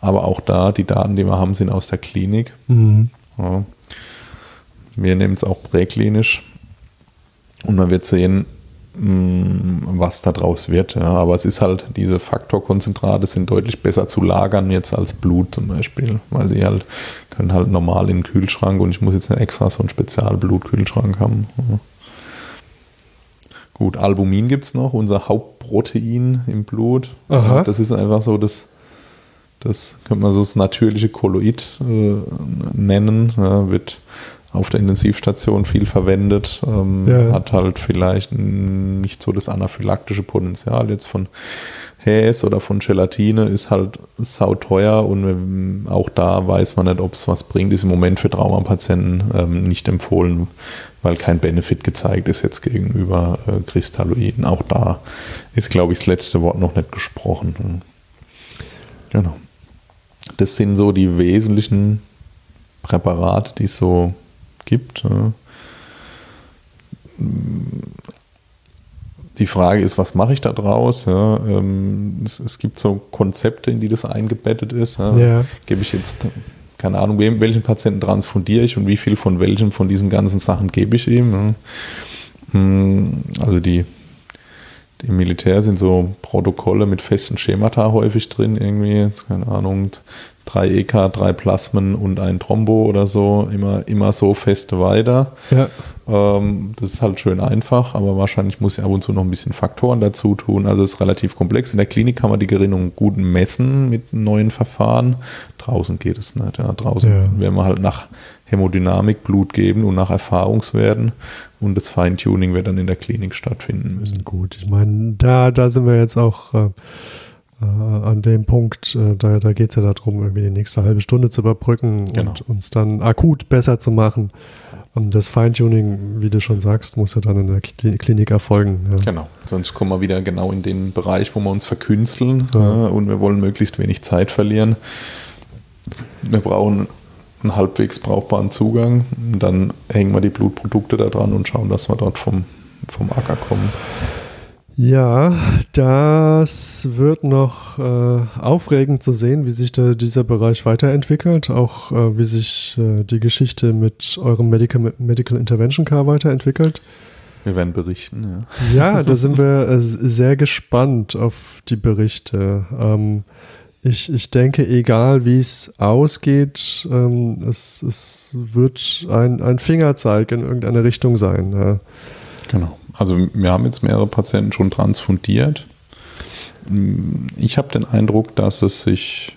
Aber auch da, die Daten, die wir haben, sind aus der Klinik. Mhm. Ja. Wir nehmen es auch präklinisch und man wird sehen, mh, was daraus wird. Ja. Aber es ist halt, diese Faktorkonzentrate sind deutlich besser zu lagern jetzt als Blut zum Beispiel, weil die halt können halt normal in den Kühlschrank und ich muss jetzt nicht extra so einen Spezialblutkühlschrank haben. Ja. Gut, Albumin gibt es noch, unser Hauptprotein im Blut. Aha. Das ist einfach so das, das könnte man so das natürliche Kolloid äh, nennen. Ja, wird auf der Intensivstation viel verwendet, ähm, Ja. hat halt vielleicht nicht so das anaphylaktische Potenzial jetzt von Häs oder von Gelatine ist halt sauteuer und ähm, auch da weiß man nicht, ob es was bringt. Ist im Moment für Traumapatienten ähm, nicht empfohlen, weil kein Benefit gezeigt ist jetzt gegenüber äh, Kristalloiden. Auch da ist, glaube ich, das letzte Wort noch nicht gesprochen. Genau. Das sind so die wesentlichen Präparate, die es so gibt. Die Frage ist, was mache ich da draus? Ja, ähm, es, es gibt so Konzepte, in die das eingebettet ist. Ja. Gebe ich jetzt, keine Ahnung, wem, welchen Patienten transfundiere ich und wie viel von welchem von diesen ganzen Sachen gebe ich ihm. Hm, Also die im Militär sind so Protokolle mit festen Schemata häufig drin, irgendwie, keine Ahnung, drei EK, drei Plasmen und ein Thrombo oder so, immer, immer so feste weiter. Ja. Ähm, das ist halt schön einfach, aber wahrscheinlich muss ich ab und zu noch ein bisschen Faktoren dazu tun. Also es ist relativ komplex. In der Klinik kann man die Gerinnung gut messen mit neuen Verfahren. Draußen geht es nicht. Ja. Draußen ja. werden wir halt nach Hämodynamik Blut geben und nach Erfahrungswerten. Und das Feintuning wird dann in der Klinik stattfinden müssen. Gut, ich meine, da, da sind wir jetzt auch äh, äh, an dem Punkt, äh, da, da geht es ja darum, irgendwie die nächste halbe Stunde zu überbrücken genau. und uns dann akut besser zu machen. Und das Feintuning, wie du schon sagst, muss ja dann in der Klinik erfolgen. Ja. Genau, sonst kommen wir wieder genau in den Bereich, wo wir uns verkünsteln ja. äh, und wir wollen möglichst wenig Zeit verlieren. Wir brauchen einen halbwegs brauchbaren Zugang. Dann hängen wir die Blutprodukte da dran und schauen, dass wir dort vom, vom Acker kommen. Ja, das wird noch äh, aufregend zu sehen, wie sich da dieser Bereich weiterentwickelt, auch äh, wie sich äh, die Geschichte mit eurem Medical, Medical Intervention Car weiterentwickelt. Wir werden berichten, ja. Ja, da sind wir äh, sehr gespannt auf die Berichte. Ähm, ich, ich denke, egal wie es ausgeht, ähm, es, es wird ein, ein Fingerzeig in irgendeine Richtung sein. Ja. Genau. Also wir haben jetzt mehrere Patienten schon transfundiert. Ich habe den Eindruck, dass es sich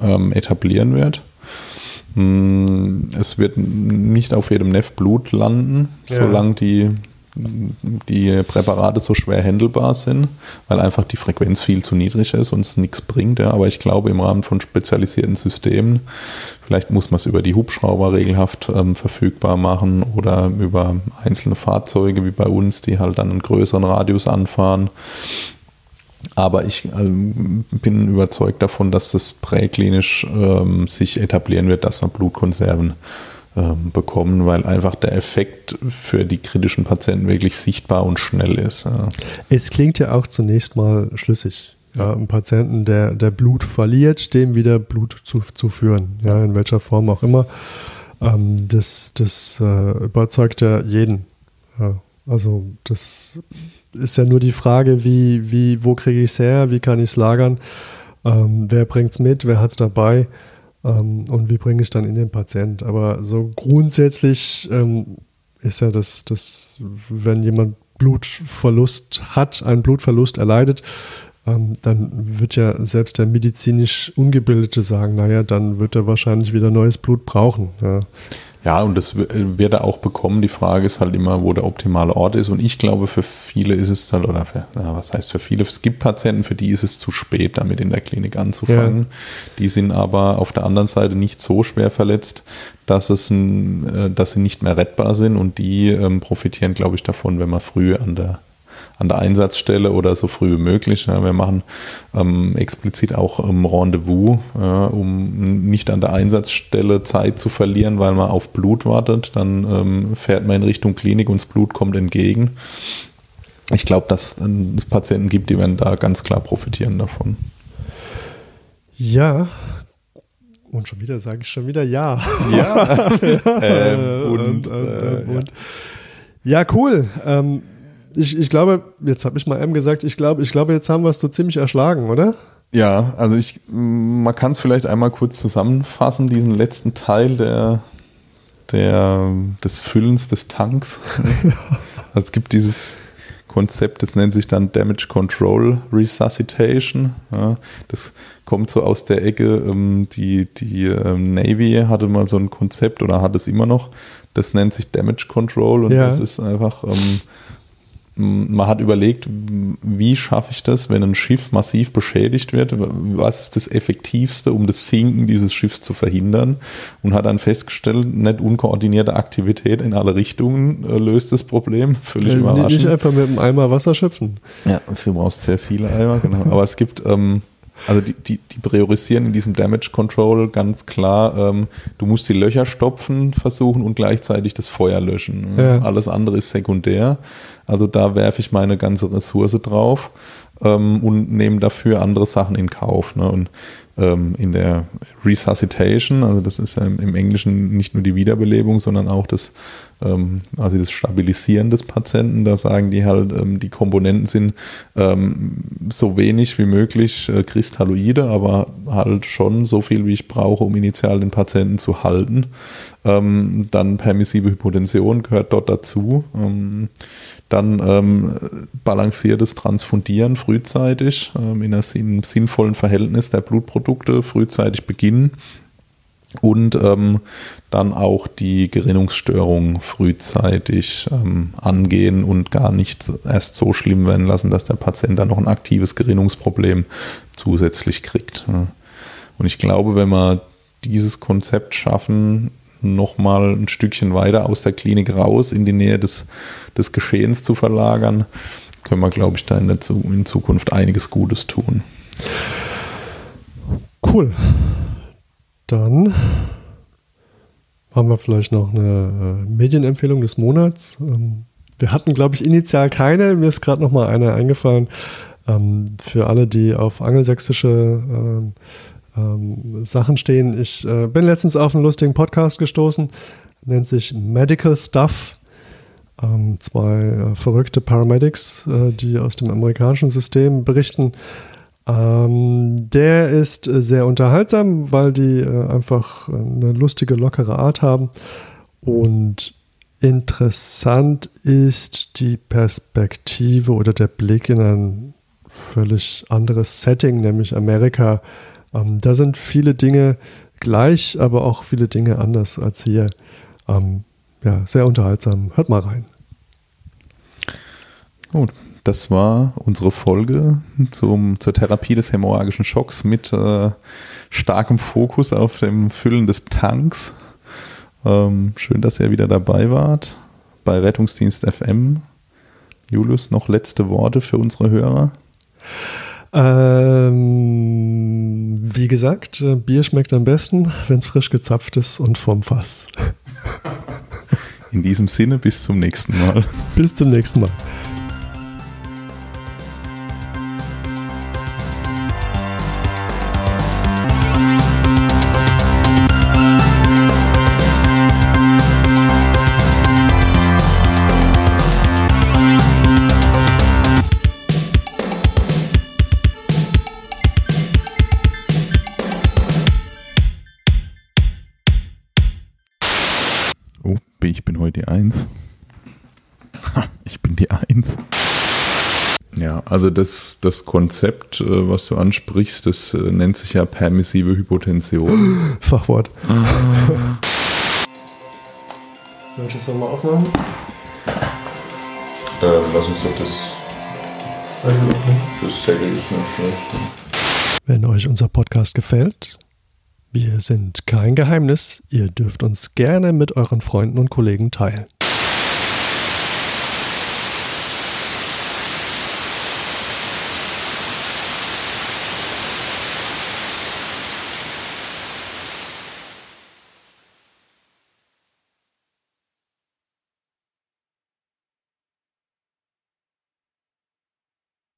ähm, etablieren wird. Mm, es wird nicht auf jedem Neff Blut landen, ja. solange die die Präparate so schwer handelbar sind, weil einfach die Frequenz viel zu niedrig ist und es nichts bringt. Ja. Aber ich glaube, im Rahmen von spezialisierten Systemen, vielleicht muss man es über die Hubschrauber regelhaft ähm, verfügbar machen oder über einzelne Fahrzeuge wie bei uns, die halt dann einen größeren Radius anfahren. Aber ich ähm, bin überzeugt davon, dass das präklinisch ähm, sich etablieren wird, dass man Blutkonserven ähm, bekommen, weil einfach der Effekt für die kritischen Patienten wirklich sichtbar und schnell ist. Es klingt ja auch zunächst mal schlüssig. Ja, ein Patienten, der, der Blut verliert, dem wieder Blut zu, zu führen, ja, in welcher Form auch immer. Ähm, das das äh, überzeugt ja jeden. Ja, also das ist ja nur die Frage, wie, wie, wo kriege ich es her, wie kann ich es lagern, ähm, wer bringt es mit, wer hat es dabei ähm, und wie bringe ich dann in den Patient. Aber so grundsätzlich ähm, ist ja das, das, wenn jemand Blutverlust hat, einen Blutverlust erleidet, ähm, dann wird ja selbst der medizinisch Ungebildete sagen, naja, dann wird er wahrscheinlich wieder neues Blut brauchen. Ja. Ja, und das wird er auch bekommen. Die Frage ist halt immer, wo der optimale Ort ist. Und ich glaube, für viele ist es dann, oder für, na, was heißt für viele? Es gibt Patienten, für die ist es zu spät, damit in der Klinik anzufangen. Ja. Die sind aber auf der anderen Seite nicht so schwer verletzt, dass, es ein, äh, dass sie nicht mehr rettbar sind. Und die ähm, profitieren, glaube ich, davon, wenn man früh an der an der Einsatzstelle oder so früh wie möglich. Ja, wir machen ähm, explizit auch ähm, Rendezvous, ja, um nicht an der Einsatzstelle Zeit zu verlieren, weil man auf Blut wartet. Dann ähm, fährt man in Richtung Klinik und das Blut kommt entgegen. Ich glaube, dass es Patienten gibt, die werden da ganz klar profitieren davon. Ja, und schon wieder sage ich schon wieder ja. Ja. ähm, und, und, und, äh, und, ja. ja. cool. Ähm, ich, ich glaube, jetzt habe ich mal M gesagt, ich glaube, ich glaube, jetzt haben wir es so ziemlich erschlagen, oder? Ja, also ich, man kann es vielleicht einmal kurz zusammenfassen, diesen letzten Teil der, der, des Füllens des Tanks. also es gibt dieses Konzept, das nennt sich dann Damage Control Resuscitation. Ja, das kommt so aus der Ecke, ähm, die, die ähm, Navy hatte mal so ein Konzept oder hat es immer noch, das nennt sich Damage Control und ja. das ist einfach ähm, man hat überlegt, wie schaffe ich das, wenn ein Schiff massiv beschädigt wird? Was ist das Effektivste, um das Sinken dieses Schiffs zu verhindern? Und hat dann festgestellt, nicht unkoordinierte Aktivität in alle Richtungen äh, löst das Problem. Völlig ja, überraschend. Nicht einfach mit einem Eimer Wasser schöpfen. Ja, dafür brauchst du sehr viele Eimer, genau. Aber es gibt ähm, also die, die, die priorisieren in diesem Damage Control ganz klar, ähm, du musst die Löcher stopfen versuchen und gleichzeitig das Feuer löschen. Ja. Alles andere ist sekundär. Also da werfe ich meine ganze Ressource drauf ähm, und nehme dafür andere Sachen in Kauf. Ne? Und ähm, in der Resuscitation, also das ist ja im Englischen nicht nur die Wiederbelebung, sondern auch das also das Stabilisieren des Patienten, da sagen die halt, ähm, die Komponenten sind ähm, so wenig wie möglich äh, kristalloide, aber halt schon so viel, wie ich brauche, um initial den Patienten zu halten. Ähm, dann permissive Hypotension gehört dort dazu. Ähm, dann ähm, balanciertes Transfundieren frühzeitig ähm, in einem sinnvollen Verhältnis der Blutprodukte frühzeitig beginnen und ähm, dann auch die Gerinnungsstörung frühzeitig ähm, angehen und gar nicht erst so schlimm werden lassen, dass der Patient dann noch ein aktives Gerinnungsproblem zusätzlich kriegt. Und ich glaube, wenn wir dieses Konzept schaffen, nochmal ein Stückchen weiter aus der Klinik raus in die Nähe des, des Geschehens zu verlagern, können wir, glaube ich, da in, der, in Zukunft einiges Gutes tun. Cool. Dann haben wir vielleicht noch eine äh, Medienempfehlung des Monats. Ähm, wir hatten, glaube ich, initial keine. Mir ist gerade noch mal eine eingefallen. Ähm, für alle, die auf angelsächsische ähm, Sachen stehen. Ich äh, bin letztens auf einen lustigen Podcast gestoßen. Nennt sich Medical Stuff. Zwei äh, verrückte Paramedics, die aus dem amerikanischen System berichten ähm, der ist äh, sehr unterhaltsam, weil die äh, einfach eine lustige, lockere Art haben. Und interessant ist die Perspektive oder der Blick in ein völlig anderes Setting, nämlich Amerika. Ähm, da sind viele Dinge gleich, aber auch viele Dinge anders als hier. Ähm, ja, sehr unterhaltsam. Hört mal rein. Gut, das war unsere Folge zum, zur Therapie des hämorrhagischen Schocks mit äh, starkem Fokus auf dem Füllen des Tanks. Ähm, schön, dass ihr wieder dabei wart bei Rettungsdienst FM. Julius, noch letzte Worte für unsere Hörer? Ähm, wie gesagt, äh, Bier schmeckt am besten, wenn es frisch gezapft ist und vom Fass. In diesem Sinne, bis zum nächsten Mal. Bis zum nächsten Mal. Also das, das Konzept, äh, was du ansprichst, das äh, nennt sich ja permissive Hypotension. Fachwort. Soll ich das nochmal aufmachen? Ähm, lass uns doch das. Das Segel ist nicht schlecht. Wenn euch unser Podcast gefällt, wir sind kein Geheimnis. Ihr dürft uns gerne mit euren Freunden und Kollegen teilen.